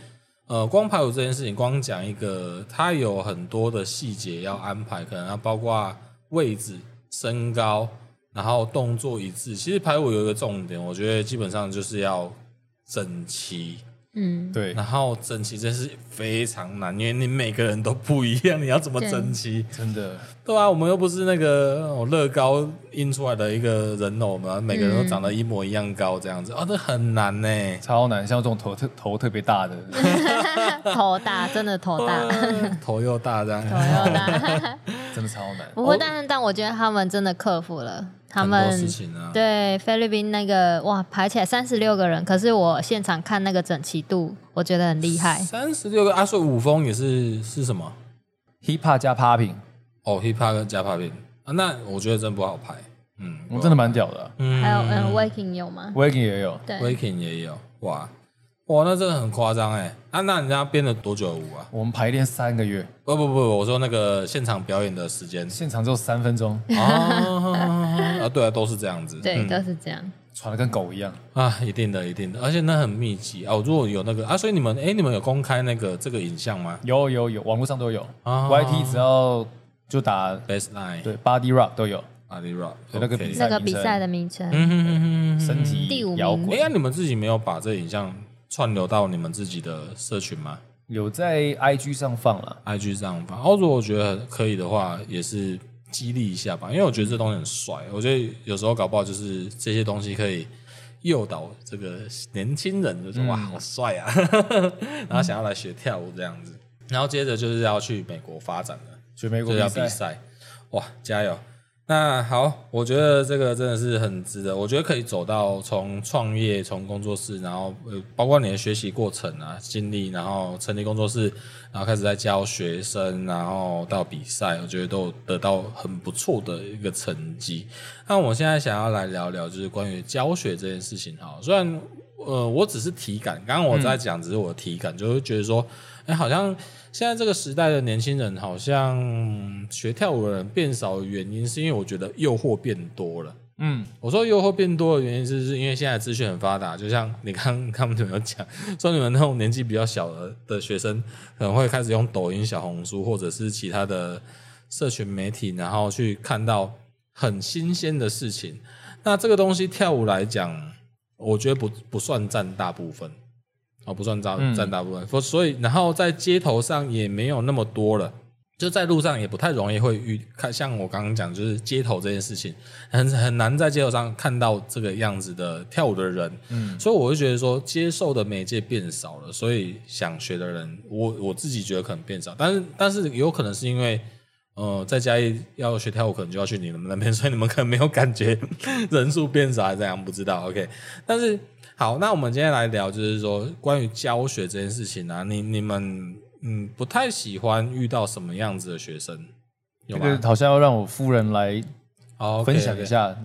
呃，光排舞这件事情，光讲一个，它有很多的细节要安排，可能要包括位置、身高。然后动作一致，其实排舞有一个重点，我觉得基本上就是要整齐。嗯，对。然后整齐真是非常难，因为你每个人都不一样，你要怎么整齐？真的。对啊，我们又不是那个我乐高印出来的一个人偶嘛，每个人都长得一模一样高，这样子，哦，这很难呢，超难。像这种头特头特别大的，头大，真的头大，头又大这样，头又大，真的超难。不过，但是但我觉得他们真的克服了。他们事情啊，对菲律宾那个哇，排起来三十六个人，可是我现场看那个整齐度，我觉得很厉害。三十六个阿说舞风也是是什么？hip hop 加 popping 哦，hip hop 加 popping 啊，那我觉得真不好排。嗯，我真的蛮屌的。嗯，还有嗯，waking 有吗？waking 也有，对，waking 也有，哇。哇，那真的很夸张哎！啊，那人家编了多久的舞啊？我们排练三个月。不不不，我说那个现场表演的时间，现场只有三分钟。啊，对啊，都是这样子。对，都是这样。喘的跟狗一样啊！一定的，一定的，而且那很密集啊！如果有那个啊，所以你们哎，你们有公开那个这个影像吗？有有有，网络上都有。啊 YT 只要就打 Baseline，对，Body Rock 都有。Body Rock，那个那个比赛的名称。嗯哼哼哼，身体第五摇滚。哎呀，你们自己没有把这影像串流到你们自己的社群吗？有在 IG 上放了，IG 上放。然后，如果我觉得可以的话，也是激励一下吧，因为我觉得这东西很帅。我觉得有时候搞不好就是这些东西可以诱导这个年轻人，就是、嗯、哇，好帅啊，然后想要来学跳舞这样子。然后接着就是要去美国发展了，去美国要比赛，哇，加油！那好，我觉得这个真的是很值得。我觉得可以走到从创业、从工作室，然后呃，包括你的学习过程啊、经历，然后成立工作室，然后开始在教学生，然后到比赛，我觉得都得到很不错的一个成绩。那我现在想要来聊聊，就是关于教学这件事情哈。虽然呃，我只是体感，刚刚我在讲只是我的体感，就是觉得说，哎，好像。现在这个时代的年轻人，好像学跳舞的人变少的原因，是因为我觉得诱惑变多了。嗯，我说诱惑变多的原因，是是因为现在资讯很发达，就像你 刚刚他们有讲，说你们那种年纪比较小的的学生，可能会开始用抖音、小红书或者是其他的社群媒体，然后去看到很新鲜的事情。那这个东西跳舞来讲，我觉得不不算占大部分。哦，不算占占大部分，所、嗯、所以，然后在街头上也没有那么多了，就在路上也不太容易会遇看，像我刚刚讲，就是街头这件事情，很很难在街头上看到这个样子的跳舞的人，嗯，所以我就觉得说，接受的媒介变少了，所以想学的人，我我自己觉得可能变少，但是但是有可能是因为，呃，在家里要学跳舞，可能就要去你们那边，所以你们可能没有感觉 人数变少，还是这样，不知道，OK，但是。好，那我们今天来聊，就是说关于教学这件事情啊，你你们嗯不太喜欢遇到什么样子的学生？这个好像要让我夫人来分享一下。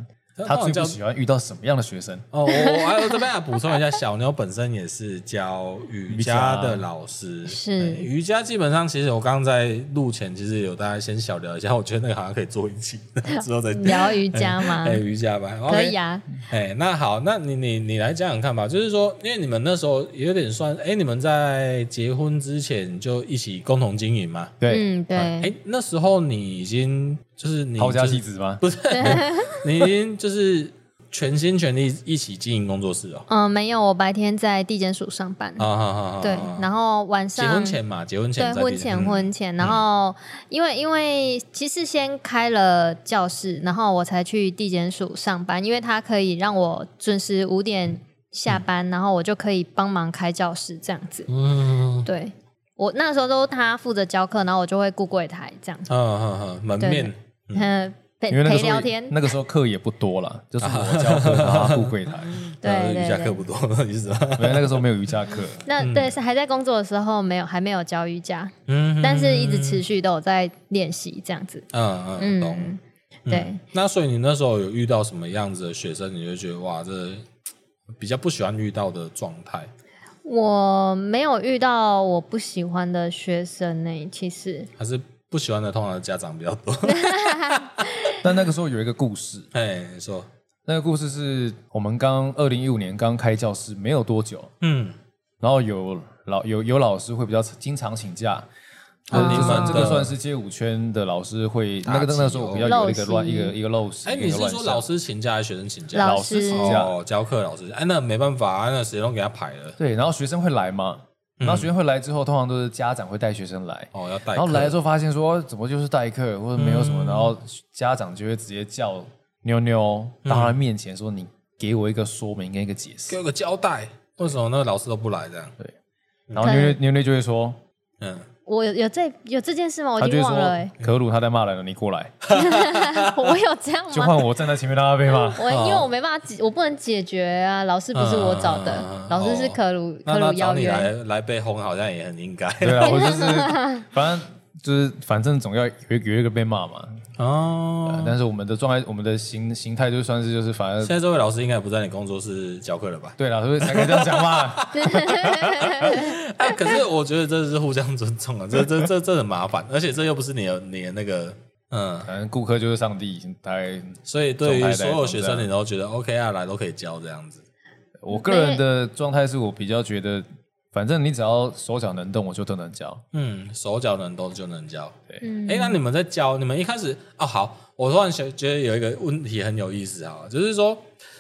他最不喜欢遇到什么样的学生？哦，我我还有这边要补充一下，小妞本身也是教瑜伽的老师。是瑜伽基本上，其实我刚刚在录前，其实有大家先小聊一下，我觉得那个好像可以做一期之后再聊瑜伽吗？哎，瑜伽吧，可以啊。哎，那好，那你你你来讲讲看吧，就是说，因为你们那时候有点算，哎，你们在结婚之前就一起共同经营嘛？对，嗯，对。哎，那时候你已经就是你抛家弃子吗？不是，你已经。就是全心全力一起经营工作室哦。嗯，没有，我白天在地检署上班。啊啊啊。对，然后晚上结婚前嘛，结婚前。对，婚前婚前，然后因为因为其实先开了教室，然后我才去地检署上班，因为他可以让我准时五点下班，然后我就可以帮忙开教室这样子。嗯，对，我那时候都他负责教课，然后我就会顾柜台这样子。嗯嗯嗯，门面。嗯。因为那个时候那个时候课也不多了，就是我教课，然后顾柜台。对，瑜伽课不多，意思吧？因为那个时候没有瑜伽课。那对，是还在工作的时候没有，还没有教瑜伽。嗯，但是一直持续都有在练习这样子。嗯嗯，懂。对。那所以你那时候有遇到什么样子的学生，你就觉得哇，这比较不喜欢遇到的状态？我没有遇到我不喜欢的学生呢，其实。还是不喜欢的，通常家长比较多。但那个时候有一个故事，哎，你说。那个故事是我们刚二零一五年刚开教室没有多久，嗯，然后有老有有老师会比较经常请假，你们这个算是街舞圈的老师会那个那个时候比较有一个乱一个一个陋习。哎，你是说老师请假还是学生请假？老师请假哦，教课老师，哎，那没办法，那谁都给他排了。对，然后学生会来嘛。然后学生会来之后，通常都是家长会带学生来。哦，要带。然后来的时候发现说，怎么就是代课或者没有什么，然后家长就会直接叫妞妞到他面前说：“你给我一个说明跟一个解释，给我个交代，为什么那个老师都不来这样？”对。然后妞妞妞妞就会说：“嗯。”我有有这有这件事吗？我已经忘了。可鲁他在骂人了，你过来。我有这样吗？就换我站在前面让他被骂。我因为我没办法解，我不能解决啊。老师不是我找的，老师是可鲁可鲁邀约。来来被轰，好像也很应该。对啊，我就是 反正就是反正总要有有一个被骂嘛。哦。但是我们的状态，我们的形形态就算是就是反正。现在这位老师应该不在你工作室教课了吧？对了，所以才可以这样讲嘛。哎，可是我觉得这是互相尊重啊，这这这这很麻烦，而且这又不是你的你的那个，嗯，反正顾客就是上帝，大概，所以对于所有学生，你都觉得 OK 啊，来都可以教这样子。我个人的状态是我比较觉得，反正你只要手脚能动，我就都能教。嗯，手脚能动就能教。对，哎，那你们在教，你们一开始哦，好，我突然觉觉得有一个问题很有意思啊，就是说。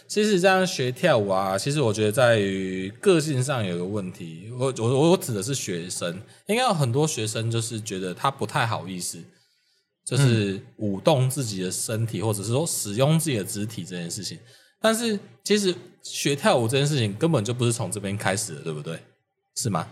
其实这样学跳舞啊，其实我觉得在于个性上有一个问题。我我我指的是学生，应该有很多学生就是觉得他不太好意思，就是舞动自己的身体，或者是说使用自己的肢体这件事情。但是其实学跳舞这件事情根本就不是从这边开始的，对不对？是吗？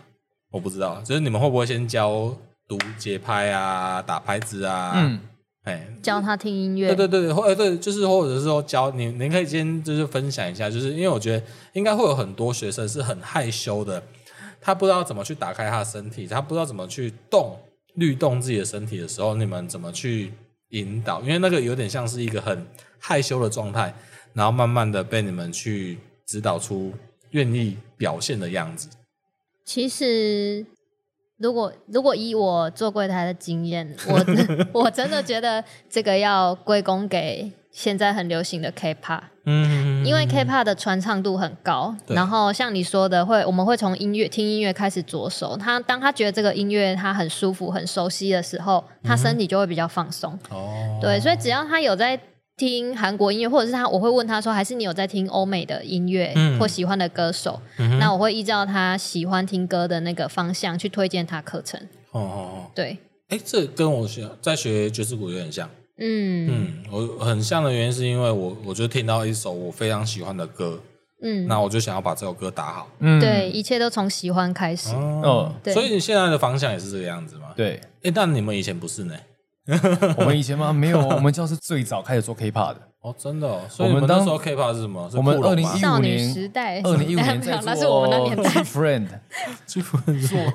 我不知道，就是你们会不会先教读节拍啊，打拍子啊？嗯。哎，教他听音乐，对对对对，或者对，就是或者是说教你，您可以先就是分享一下，就是因为我觉得应该会有很多学生是很害羞的，他不知道怎么去打开他的身体，他不知道怎么去动律动自己的身体的时候，你们怎么去引导？因为那个有点像是一个很害羞的状态，然后慢慢的被你们去指导出愿意表现的样子。其实。如果如果以我做柜台的经验，我 我真的觉得这个要归功给现在很流行的 K-pop，嗯，因为 K-pop 的传唱度很高，然后像你说的会，会我们会从音乐听音乐开始着手，他当他觉得这个音乐他很舒服、很熟悉的时候，他身体就会比较放松，哦，对，所以只要他有在。听韩国音乐，或者是他，我会问他说，还是你有在听欧美的音乐、嗯、或喜欢的歌手？嗯、那我会依照他喜欢听歌的那个方向去推荐他课程。哦哦哦，对，哎，这跟我学在学爵士鼓有点像。嗯嗯，我很像的原因是因为我我就听到一首我非常喜欢的歌，嗯，那我就想要把这首歌打好。嗯，对，一切都从喜欢开始。哦，对所以你现在的方向也是这个样子吗？对，哎，但你们以前不是呢？我们以前吗？没有，我们教室最早开始做 K-pop 的。哦，真的哦。所以我们那时候 K-pop 是什么？我们二零一五年时代，二零一五年在做 Friend，做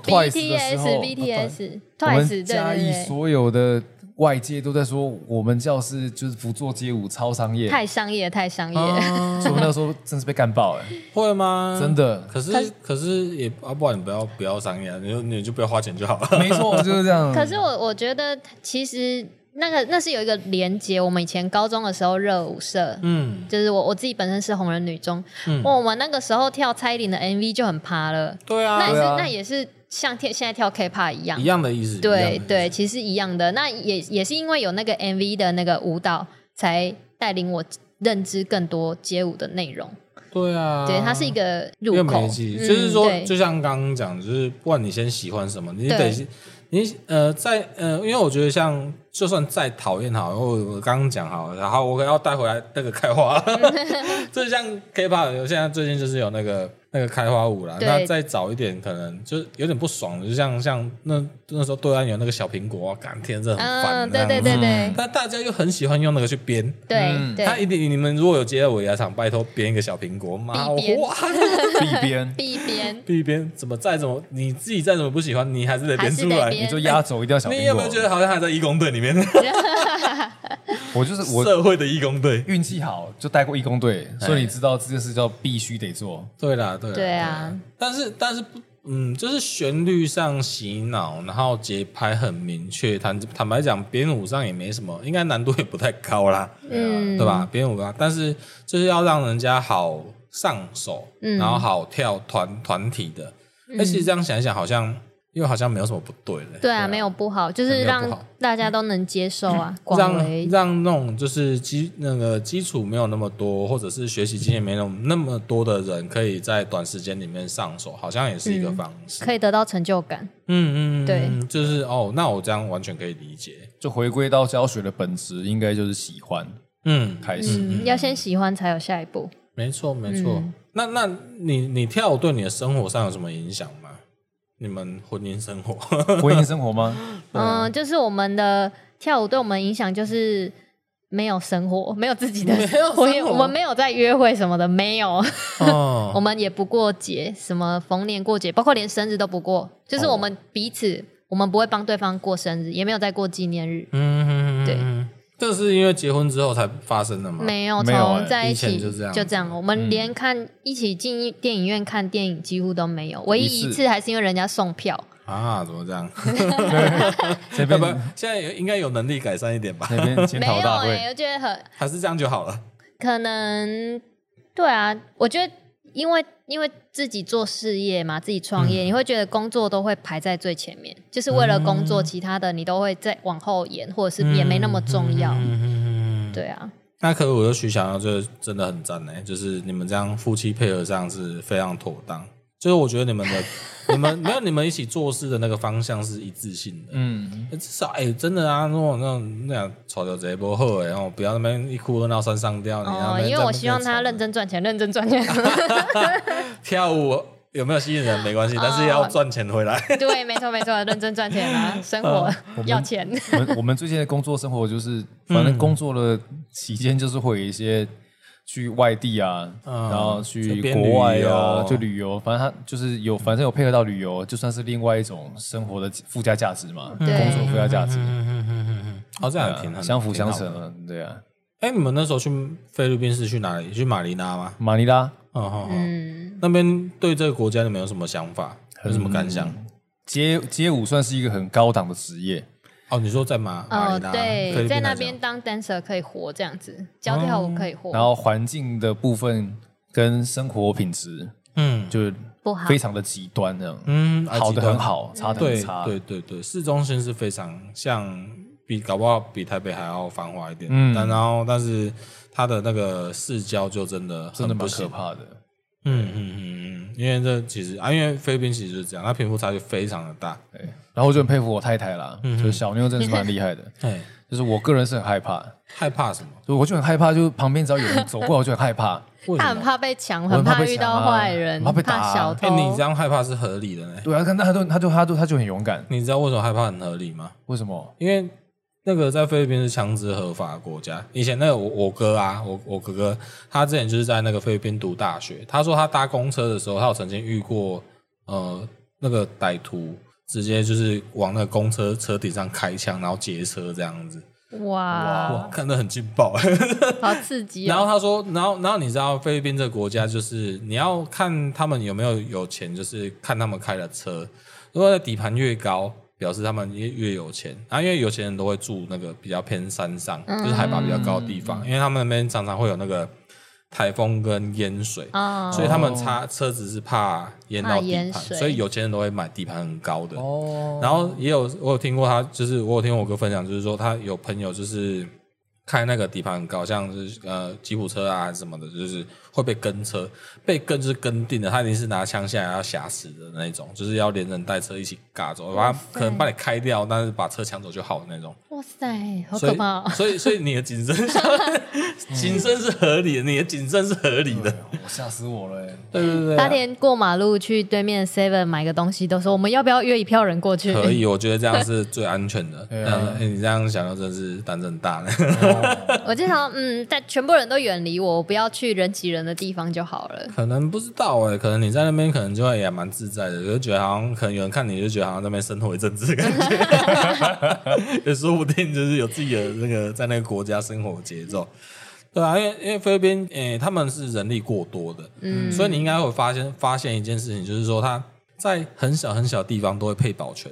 twice 的 sbts 我们嘉义所有的。外界都在说我们教室就是不做街舞，超商业，太商业，太商业。啊、所以我那个时候真是被干爆哎，会吗？真的。可是可是也啊，不然你不要不要商业，你就你就不要花钱就好了。没错，就是这样。可是我我觉得其实那个那是有一个连接。我们以前高中的时候热舞社，嗯，就是我我自己本身是红人女中，嗯，我们那个时候跳蔡依林的 MV 就很趴了。对啊，那也是、啊、那也是。像跳现在跳 K-pop 一样，一样的意思。对对，其实一样的。那也也是因为有那个 MV 的那个舞蹈，才带领我认知更多街舞的内容。对啊，对，它是一个入口。就是说，就像刚刚讲，就是不管你先喜欢什么，你得你呃，在呃，因为我觉得像就算再讨厌好，我我刚刚讲好，然后我要带回来那个开花，就像 K-pop，现在最近就是有那个。那个开花舞啦，那再早一点可能就有点不爽的，就像像那那时候对岸有那个小苹果，感觉真的很烦。对对对对。但大家又很喜欢用那个去编。对。他一定，你们如果有接到尾牙场，拜托编一个小苹果，妈哇！必编。必编。必编。怎么再怎么你自己再怎么不喜欢，你还是得编出来。你就压轴一定要小苹果。你有没有觉得好像还在义工队里面？我就是我社会的义工队，运气好就带过义工队，所以你知道这件事叫必须得做。对啦。对，对啊，但是但是，嗯，就是旋律上洗脑，然后节拍很明确。坦坦白讲，编舞上也没什么，应该难度也不太高啦，嗯，对吧？编舞啊，但是就是要让人家好上手，嗯、然后好跳团团体的。但其实这样想一想，好像。因为好像没有什么不对的，对啊，没有不好，就是让大家都能接受啊，让让那种就是基那个基础没有那么多，或者是学习经验没有那么多的人，可以在短时间里面上手，好像也是一个方式，可以得到成就感。嗯嗯，对，就是哦，那我这样完全可以理解，就回归到教学的本质，应该就是喜欢，嗯，开始。要先喜欢才有下一步。没错没错，那那你你跳舞对你的生活上有什么影响吗？你们婚姻生活，婚姻生活吗？嗯，就是我们的跳舞对我们影响就是没有生活，没有自己的 婚姻，我们没有在约会什么的，没有。哦、我们也不过节，什么逢年过节，包括连生日都不过，就是我们彼此，哦、我们不会帮对方过生日，也没有在过纪念日。嗯哼，对。这是因为结婚之后才发生的吗？没有，从在一起就这样，就这样。我们连看一起进电影院看电影几乎都没有，唯一一次还是因为人家送票啊？怎么这样？这边 现在应该有能力改善一点吧？没有哎，我觉得很还是这样就好了。可能对啊，我觉得。因为因为自己做事业嘛，自己创业，嗯、你会觉得工作都会排在最前面，就是为了工作，其他的你都会再往后延，或者是也没那么重要。嗯、对啊。那可是我就徐想要，就真的很赞呢，就是你们这样夫妻配合上是非常妥当。就是我觉得你们的、你们没有你们一起做事的那个方向是一致性的。嗯，至少哎，真的啊，那种那种那样吵掉这一波后，然后不要那边一哭二闹三上吊。哦，因为我希望他认真赚钱，认真赚钱。跳舞有没有吸引人没关系，但是要赚钱回来。对，没错没错，认真赚钱啊，生活要钱。我们我们最近的工作生活就是，反正工作的期间就是会有一些。去外地啊，嗯、然后去国外啊，就旅游，反正他就是有，反正有配合到旅游，就算是另外一种生活的附加价值嘛，对工作附加价值。嗯嗯嗯嗯嗯，哦，这样也挺好，相辅相成啊，对啊。哎，你们那时候去菲律宾是去哪里？去马尼拉吗？马尼拉，嗯嗯嗯，那边对这个国家你们有什么想法？有什么感想？嗯、街街舞算是一个很高档的职业。哦，你说在马马尼拉，对，在那边当 dancer 可以活这样子，教跳舞可以活。然后环境的部分跟生活品质，嗯，就不好，非常的极端这样。嗯，好的很好，差的很差。对对对，市中心是非常像比搞不好比台北还要繁华一点。嗯，但然后但是它的那个市郊就真的真的蛮可怕的。嗯嗯嗯嗯，因为这其实啊，因为菲律宾其实就是这样，它贫富差距非常的大。对。然后我就很佩服我太太啦，就是小妞真的是蛮厉害的。对，就是我个人是很害怕，害怕什么？就我就很害怕，就旁边只要有人走过来，我就很害怕。他很怕被抢，很怕遇到坏人，怕被打。小偷。你这样害怕是合理的呢？对啊，那他就他就他就他就很勇敢。你知道为什么害怕很合理吗？为什么？因为那个在菲律宾是枪支合法的国家。以前那个我我哥啊，我我哥哥他之前就是在那个菲律宾读大学。他说他搭公车的时候，他有曾经遇过呃那个歹徒直接就是往那个公车车顶上开枪，然后劫车这样子。哇，哇，看得很劲爆，好刺激哦。然后他说，然后然后你知道菲律宾这个国家就是你要看他们有没有有钱，就是看他们开的车，如果底盘越高。表示他们越越有钱啊，因为有钱人都会住那个比较偏山上，嗯、就是海拔比较高的地方，因为他们那边常常会有那个台风跟淹水，哦、所以他们擦车子是怕淹到底盘，所以有钱人都会买底盘很高的。哦，然后也有我有听过他，就是我有听我哥分享，就是说他有朋友就是。开那个底盘很高，像是呃吉普车啊什么的，就是会被跟车，被跟就是跟定的，他一定是拿枪下来要挟持的那种，就是要连人带车一起嘎走，把他可能把你开掉，但是把车抢走就好的那种。哇塞，好可怕哦！所以所以，所以你的谨慎，谨慎是合理的，你的谨慎是合理的。我吓死我了！对对对，他连过马路去对面 Seven 买个东西，都说我们要不要约一票人过去？可以，我觉得这样是最安全的。嗯，你这样想，真是胆子很大呢。我经常嗯，但全部人都远离我，我不要去人挤人的地方就好了。可能不知道哎，可能你在那边可能就会也蛮自在的，就觉得好像可能有人看你就觉得好像在那边生活一阵子的感觉，也说不定就是有自己的那个在那个国家生活节奏。对啊，因为因为菲律宾诶，他们是人力过多的，嗯，所以你应该会发现发现一件事情，就是说他在很小很小的地方都会配保全。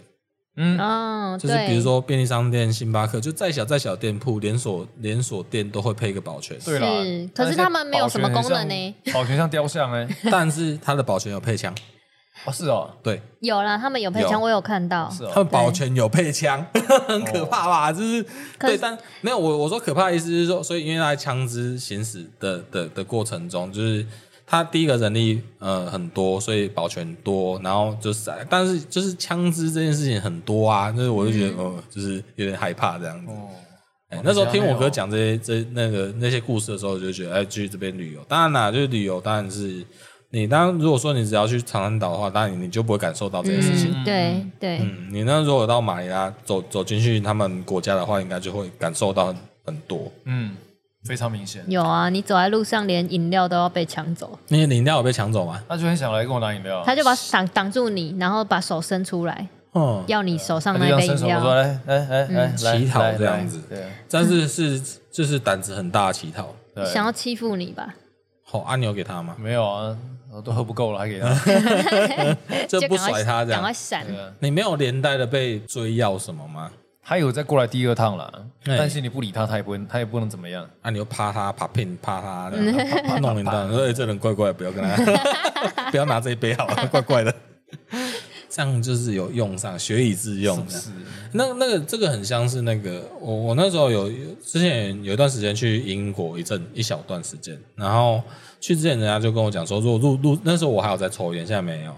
嗯哦，就是比如说便利商店、星巴克，就再小再小店铺，连锁连锁店都会配一个保全。对啦，可是他们没有什么功能呢？保全像雕像哎，但是他的保全有配枪。哦，是哦，对，有啦，他们有配枪，我有看到。是哦，他们保全有配枪，很可怕吧？就是对，但没有我我说可怕的意思是说，所以因为他在枪支行驶的的的过程中，就是。他第一个人力呃很多，所以保全多，然后就是，但是就是枪支这件事情很多啊，就是我就觉得呃，就是有点害怕这样子。哦欸、那时候听我哥讲这些这那个那些故事的时候，我就觉得哎，去这边旅游，当然啦，就是旅游，当然是你当然如果说你只要去长滩岛的话，当然你就不会感受到这件事情。嗯、对对，嗯，你那如果到马尼拉走走进去他们国家的话，应该就会感受到很，很多。嗯。非常明显，有啊，你走在路上，连饮料都要被抢走。那些饮料有被抢走吗？他就很想来跟我拿饮料，他就把挡挡住你，然后把手伸出来，哦，要你手上那杯饮料。说来来来来，乞讨这样子，对，但是是就是胆子很大乞讨，想要欺负你吧？好，按钮给他吗？没有啊，我都喝不够了，还给他，就不甩他这样，赶快闪。你没有连带的被追要什么吗？他有再过来第二趟了，但是你不理他，他也不会，他也不能怎么样。啊，你又啪他，啪拼，啪他，弄你当，说哎，这人怪怪，不要跟他，不要拿这一杯好了，怪怪的。这样就是有用上，学以致用。是，那那个这个很像是那个我我那时候有之前有一段时间去英国一阵一小段时间，然后去之前人家就跟我讲说，如果入入那时候我还有在抽烟，现在没有。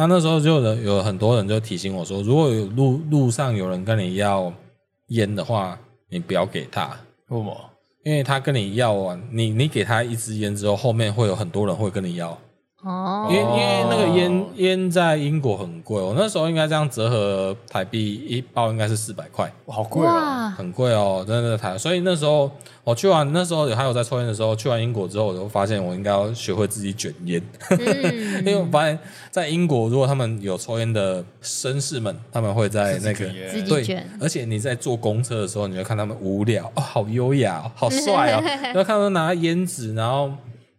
那那时候就有有很多人就提醒我说，如果有路路上有人跟你要烟的话，你不要给他。为什么？因为他跟你要啊，你你给他一支烟之后，后面会有很多人会跟你要。哦，因为因为那个烟烟在英国很贵，我那时候应该这样折合台币一包应该是四百块，好贵哦，很贵哦，真的台。所以那时候我去完那时候还有在抽烟的时候，去完英国之后，我就发现我应该要学会自己卷烟，嗯、因为我发现在英国如果他们有抽烟的绅士们，他们会在那个自己卷，而且你在坐公车的时候，你会看他们无聊哦，好优雅哦，好帅哦，然后看他们拿烟纸，然后。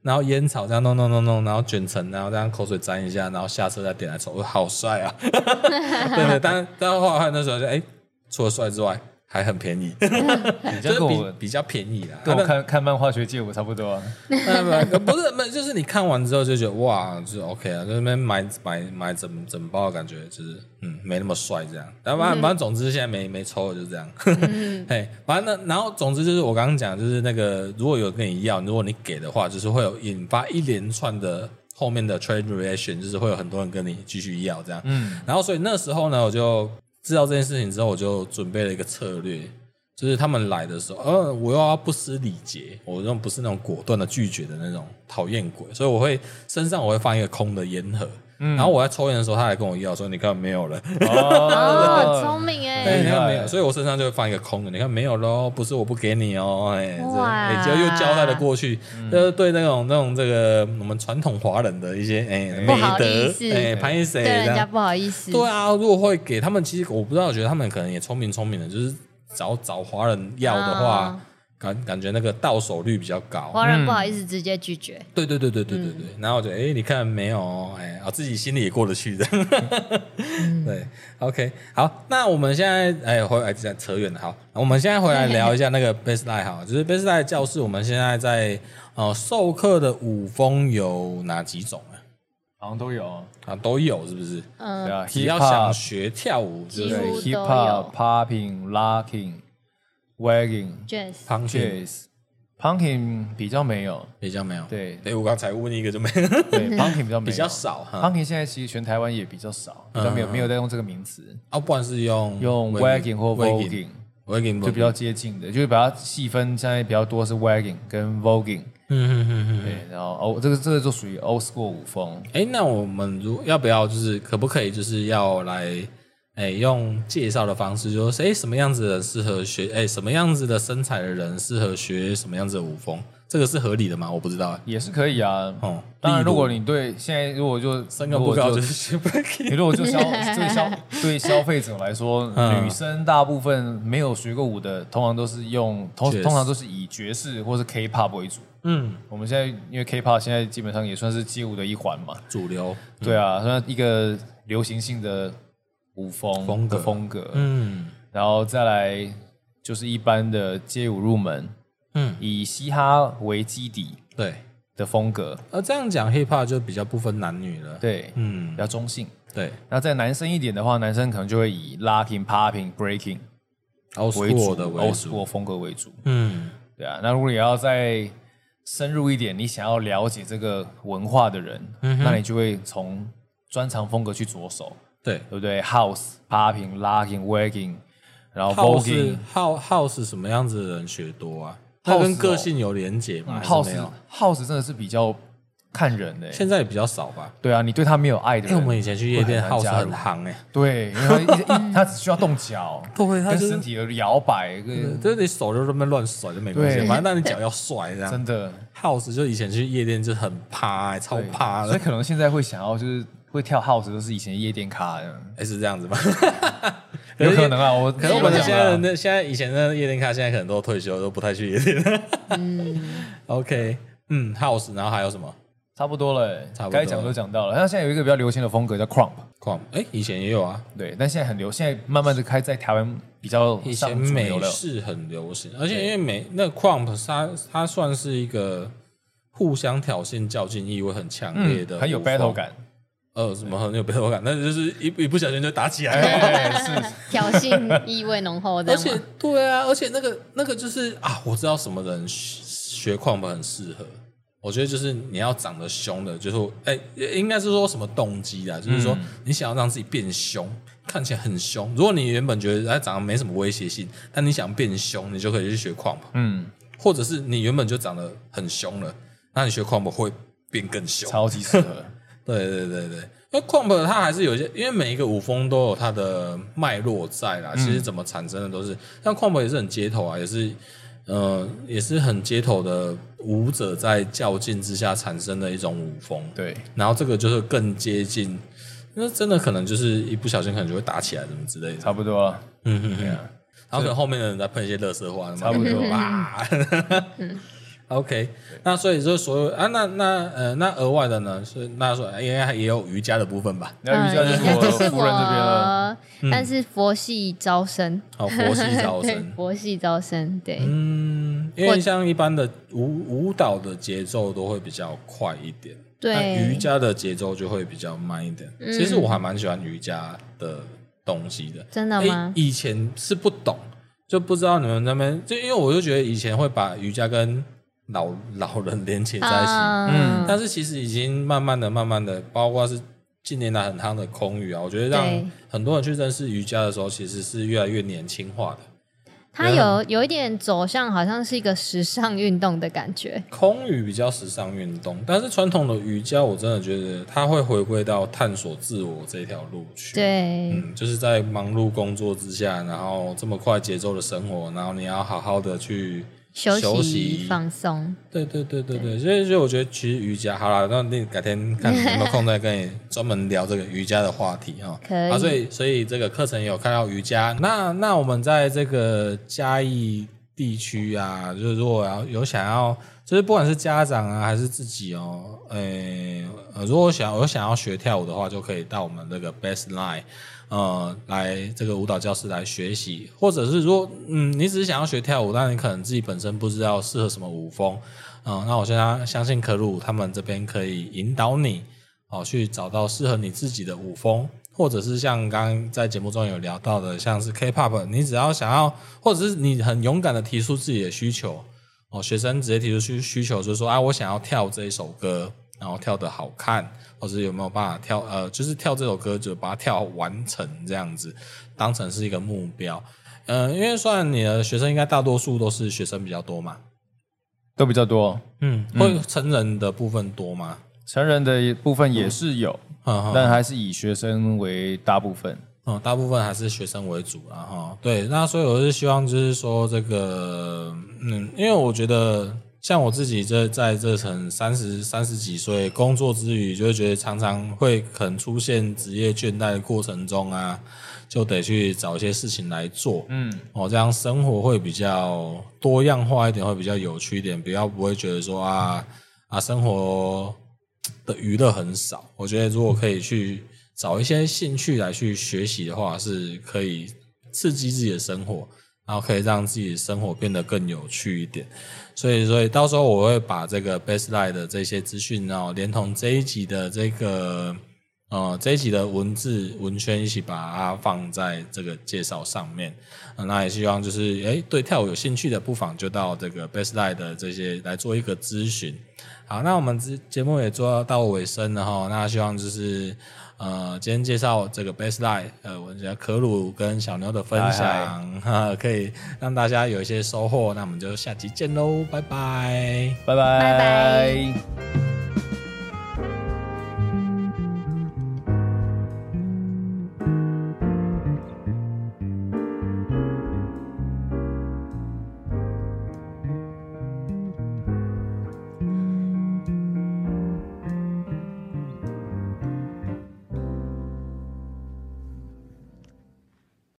然后烟草这样弄弄弄弄，然后卷成，然后这样口水沾一下，然后下车再点来抽，好帅啊！对 对，但但后来那时候就哎，除了帅之外。还很便宜，就是比比较便宜啦。跟我看看漫画学街舞差不多啊。不是，不是，就是你看完之后就觉得哇，就是 OK 啊，就是那边买买买整整包的感觉，就是嗯，没那么帅这样。然后反正反正总之现在没没抽了，就这样。嘿，反正然后总之就是我刚刚讲，就是那个如果有跟你要，如果你给的话，就是会有引发一连串的后面的 trade reaction，就是会有很多人跟你继续要这样。嗯。然后所以那时候呢，我就。知道这件事情之后，我就准备了一个策略，就是他们来的时候，呃，我又要不失礼节，我用不是那种果断的拒绝的那种讨厌鬼，所以我会身上我会放一个空的烟盒，然后我在抽烟的时候，他还跟我要说：“你看没有了。”哦，聪明哎！你看没有，所以我身上就会放一个空的。你看没有喽，不是我不给你哦，哎，哎，就又交代了过去，就是对那种那种这个我们传统华人的一些哎美德，哎，潘一谁对人家不好意思。对啊，如果会给他们，其实我不知道，我觉得他们可能也聪明聪明的，就是找找华人要的话。感感觉那个到手率比较高，华人不好意思直接拒绝。对对对对对对对。然后我就哎，你看没有？哎，我自己心里也过得去的。对，OK，好，那我们现在哎回来再扯远了。好，我们现在回来聊一下那个 Bestline 哈，就是 Bestline 教室，我们现在在呃授课的舞风有哪几种啊？好像都有啊，都有是不是？嗯，对啊，只要想学跳舞，就是。Hip Hop、Popping、Locking。Wagging、Jazz、Punking、Punking 比较没有，比较没有。对，哎，我刚才问一个就没有。对，Punking 比较比较少。Punking 现在其实全台湾也比较少，比较没有没有在用这个名词。啊，不管是用用 Wagging 或 Voguing，就比较接近的，就是把它细分，现在比较多是 Wagging 跟 Voguing。嗯嗯嗯嗯。对，然后哦，这个这个就属于 Old School 舞风。哎，那我们如要不要就是可不可以就是要来？哎，用介绍的方式，就是哎，什么样子的适合学？哎，什么样子的身材的人适合学什么样子的舞风？这个是合理的吗？我不知道，也是可以啊。哦，当然，如果你对现在如果就身高不高就是学你如果就消 对消对消费者来说，女生大部分没有学过舞的，通常都是用通通常都是以爵士或是 K-pop 为主。嗯，我们现在因为 K-pop 现在基本上也算是街舞的一环嘛，主流。对啊，算一个流行性的。舞风的风格，嗯，然后再来就是一般的街舞入门，嗯，以嘻哈为基底，对。的风格。而这样讲，hip hop 就比较不分男女了，对，嗯，比较中性，对。那在男生一点的话，男生可能就会以 locking、popping、breaking 为主的，old school 风格为主，嗯，对啊。那如果你要再深入一点，你想要了解这个文化的人，那你就会从专长风格去着手。对，对不对？House、Popping、Locking、Wagging，然后 Voguing。House House 什么样子的人学多啊？它跟个性有连结吗？House House 真的是比较看人的，现在也比较少吧？对啊，你对他没有爱的人，我们以前去夜店，House 很夯哎。对，因为他他只需要动脚，对，跟身体的摇摆，就是你手就这么乱甩就没关系，反正但你脚要帅这样。真的，House 就以前去夜店就很趴，超趴，所以可能现在会想要就是。会跳 house 都是以前夜店咖的，哎，是这样子吗？有可能啊，我可能我们现在的现在以前的夜店咖，现在可能都退休，都不太去夜店。嗯，OK，嗯，house，然后还有什么？差不多了，差不多该讲都讲到了。那现在有一个比较流行的风格叫 crump，crump，哎，以前也有啊，对，但现在很流，现在慢慢的开在台湾比较以前美式很流行，而且因为美那 crump 它它算是一个互相挑衅、较劲意味很强烈的，很有 battle 感。呃，什么很有背后感？那就是一一不小心就打起来了，挑衅意味浓厚的。而且，对啊，而且那个那个就是啊，我知道什么人学 Krump 很适合。我觉得就是你要长得凶的，就是哎、欸，应该是说什么动机啊？就是说你想要让自己变凶，看起来很凶。如果你原本觉得他长得没什么威胁性，但你想变凶，你就可以去学 Krump。嗯，或者是你原本就长得很凶了，那你学 Krump 会变更凶，超级适合。对对对对，因为 Krump 它还是有一些，因为每一个舞风都有它的脉络在啦。其实怎么产生的都是，像 Krump 也是很街头啊，也是，呃，也是很街头的舞者在较劲之下产生的一种舞风。对，然后这个就是更接近，那真的可能就是一不小心可能就会打起来什么之类的。差不多，嗯嗯嗯，然后可能后面的人在喷一些垃圾话，差不多吧。OK，那所以就所有啊，那那呃，那额外的呢？是那说应该也有瑜伽的部分吧？那瑜伽就是我夫人这边了，但是佛系招生。哦，佛系招生，佛系招生，对。嗯，因为像一般的舞舞蹈的节奏都会比较快一点，对。瑜伽的节奏就会比较慢一点。其实我还蛮喜欢瑜伽的东西的。真的吗？以前是不懂，就不知道你们那边，就因为我就觉得以前会把瑜伽跟老 老人连接在一起，嗯，但是其实已经慢慢的、慢慢的，包括是近年来很夯的空语啊，我觉得让很多人去认识瑜伽的时候，其实是越来越年轻化的。它有有一点走向，好像是一个时尚运动的感觉。空余比较时尚运动，但是传统的瑜伽，我真的觉得它会回归到探索自我这条路去。对，嗯，就是在忙碌工作之下，然后这么快节奏的生活，然后你要好好的去。休息，休息放松，对对对对对，所以所以我觉得其实瑜伽好了，那你改天看有没有空再跟你专门聊这个瑜伽的话题哈。可以。啊，所以所以这个课程有看到瑜伽。那那我们在这个嘉义地区啊，就是如果要有想要，就是不管是家长啊还是自己哦，诶，如果想有想要学跳舞的话，就可以到我们这个 Baseline。呃，来这个舞蹈教室来学习，或者是说，嗯，你只是想要学跳舞，但你可能自己本身不知道适合什么舞风，嗯、那我现在相信可鲁他们这边可以引导你，哦、去找到适合你自己的舞风，或者是像刚刚在节目中有聊到的，像是 K-pop，你只要想要，或者是你很勇敢的提出自己的需求，哦、学生直接提出需需求，就是说，啊，我想要跳这一首歌，然后跳的好看。或者有没有办法跳？呃，就是跳这首歌，就把它跳完成这样子，当成是一个目标。嗯、呃，因为算你的学生应该大多数都是学生比较多嘛，都比较多。嗯，会成人的部分多吗？成人的部分也是有，嗯、但还是以学生为大部分。嗯，大部分还是学生为主啦。哈。对，那所以我是希望就是说这个，嗯，因为我觉得。像我自己这在这层三十三十几岁工作之余，就会觉得常常会可能出现职业倦怠的过程中啊，就得去找一些事情来做，嗯，哦，这样生活会比较多样化一点，会比较有趣一点，比较不会觉得说啊啊生活的娱乐很少。我觉得如果可以去找一些兴趣来去学习的话，是可以刺激自己的生活。然后可以让自己生活变得更有趣一点，所以，所以到时候我会把这个 Baseline 的这些资讯，然后连同这一集的这个呃这一集的文字文宣一起把它放在这个介绍上面。那也希望就是诶对跳舞有兴趣的，不妨就到这个 Baseline 的这些来做一个咨询。好，那我们节节目也做到尾声了哈，那希望就是。呃，今天介绍这个 Baseline，呃，我觉得可鲁跟小牛的分享，哈，可以让大家有一些收获。那我们就下期见喽，拜拜，拜拜，拜拜。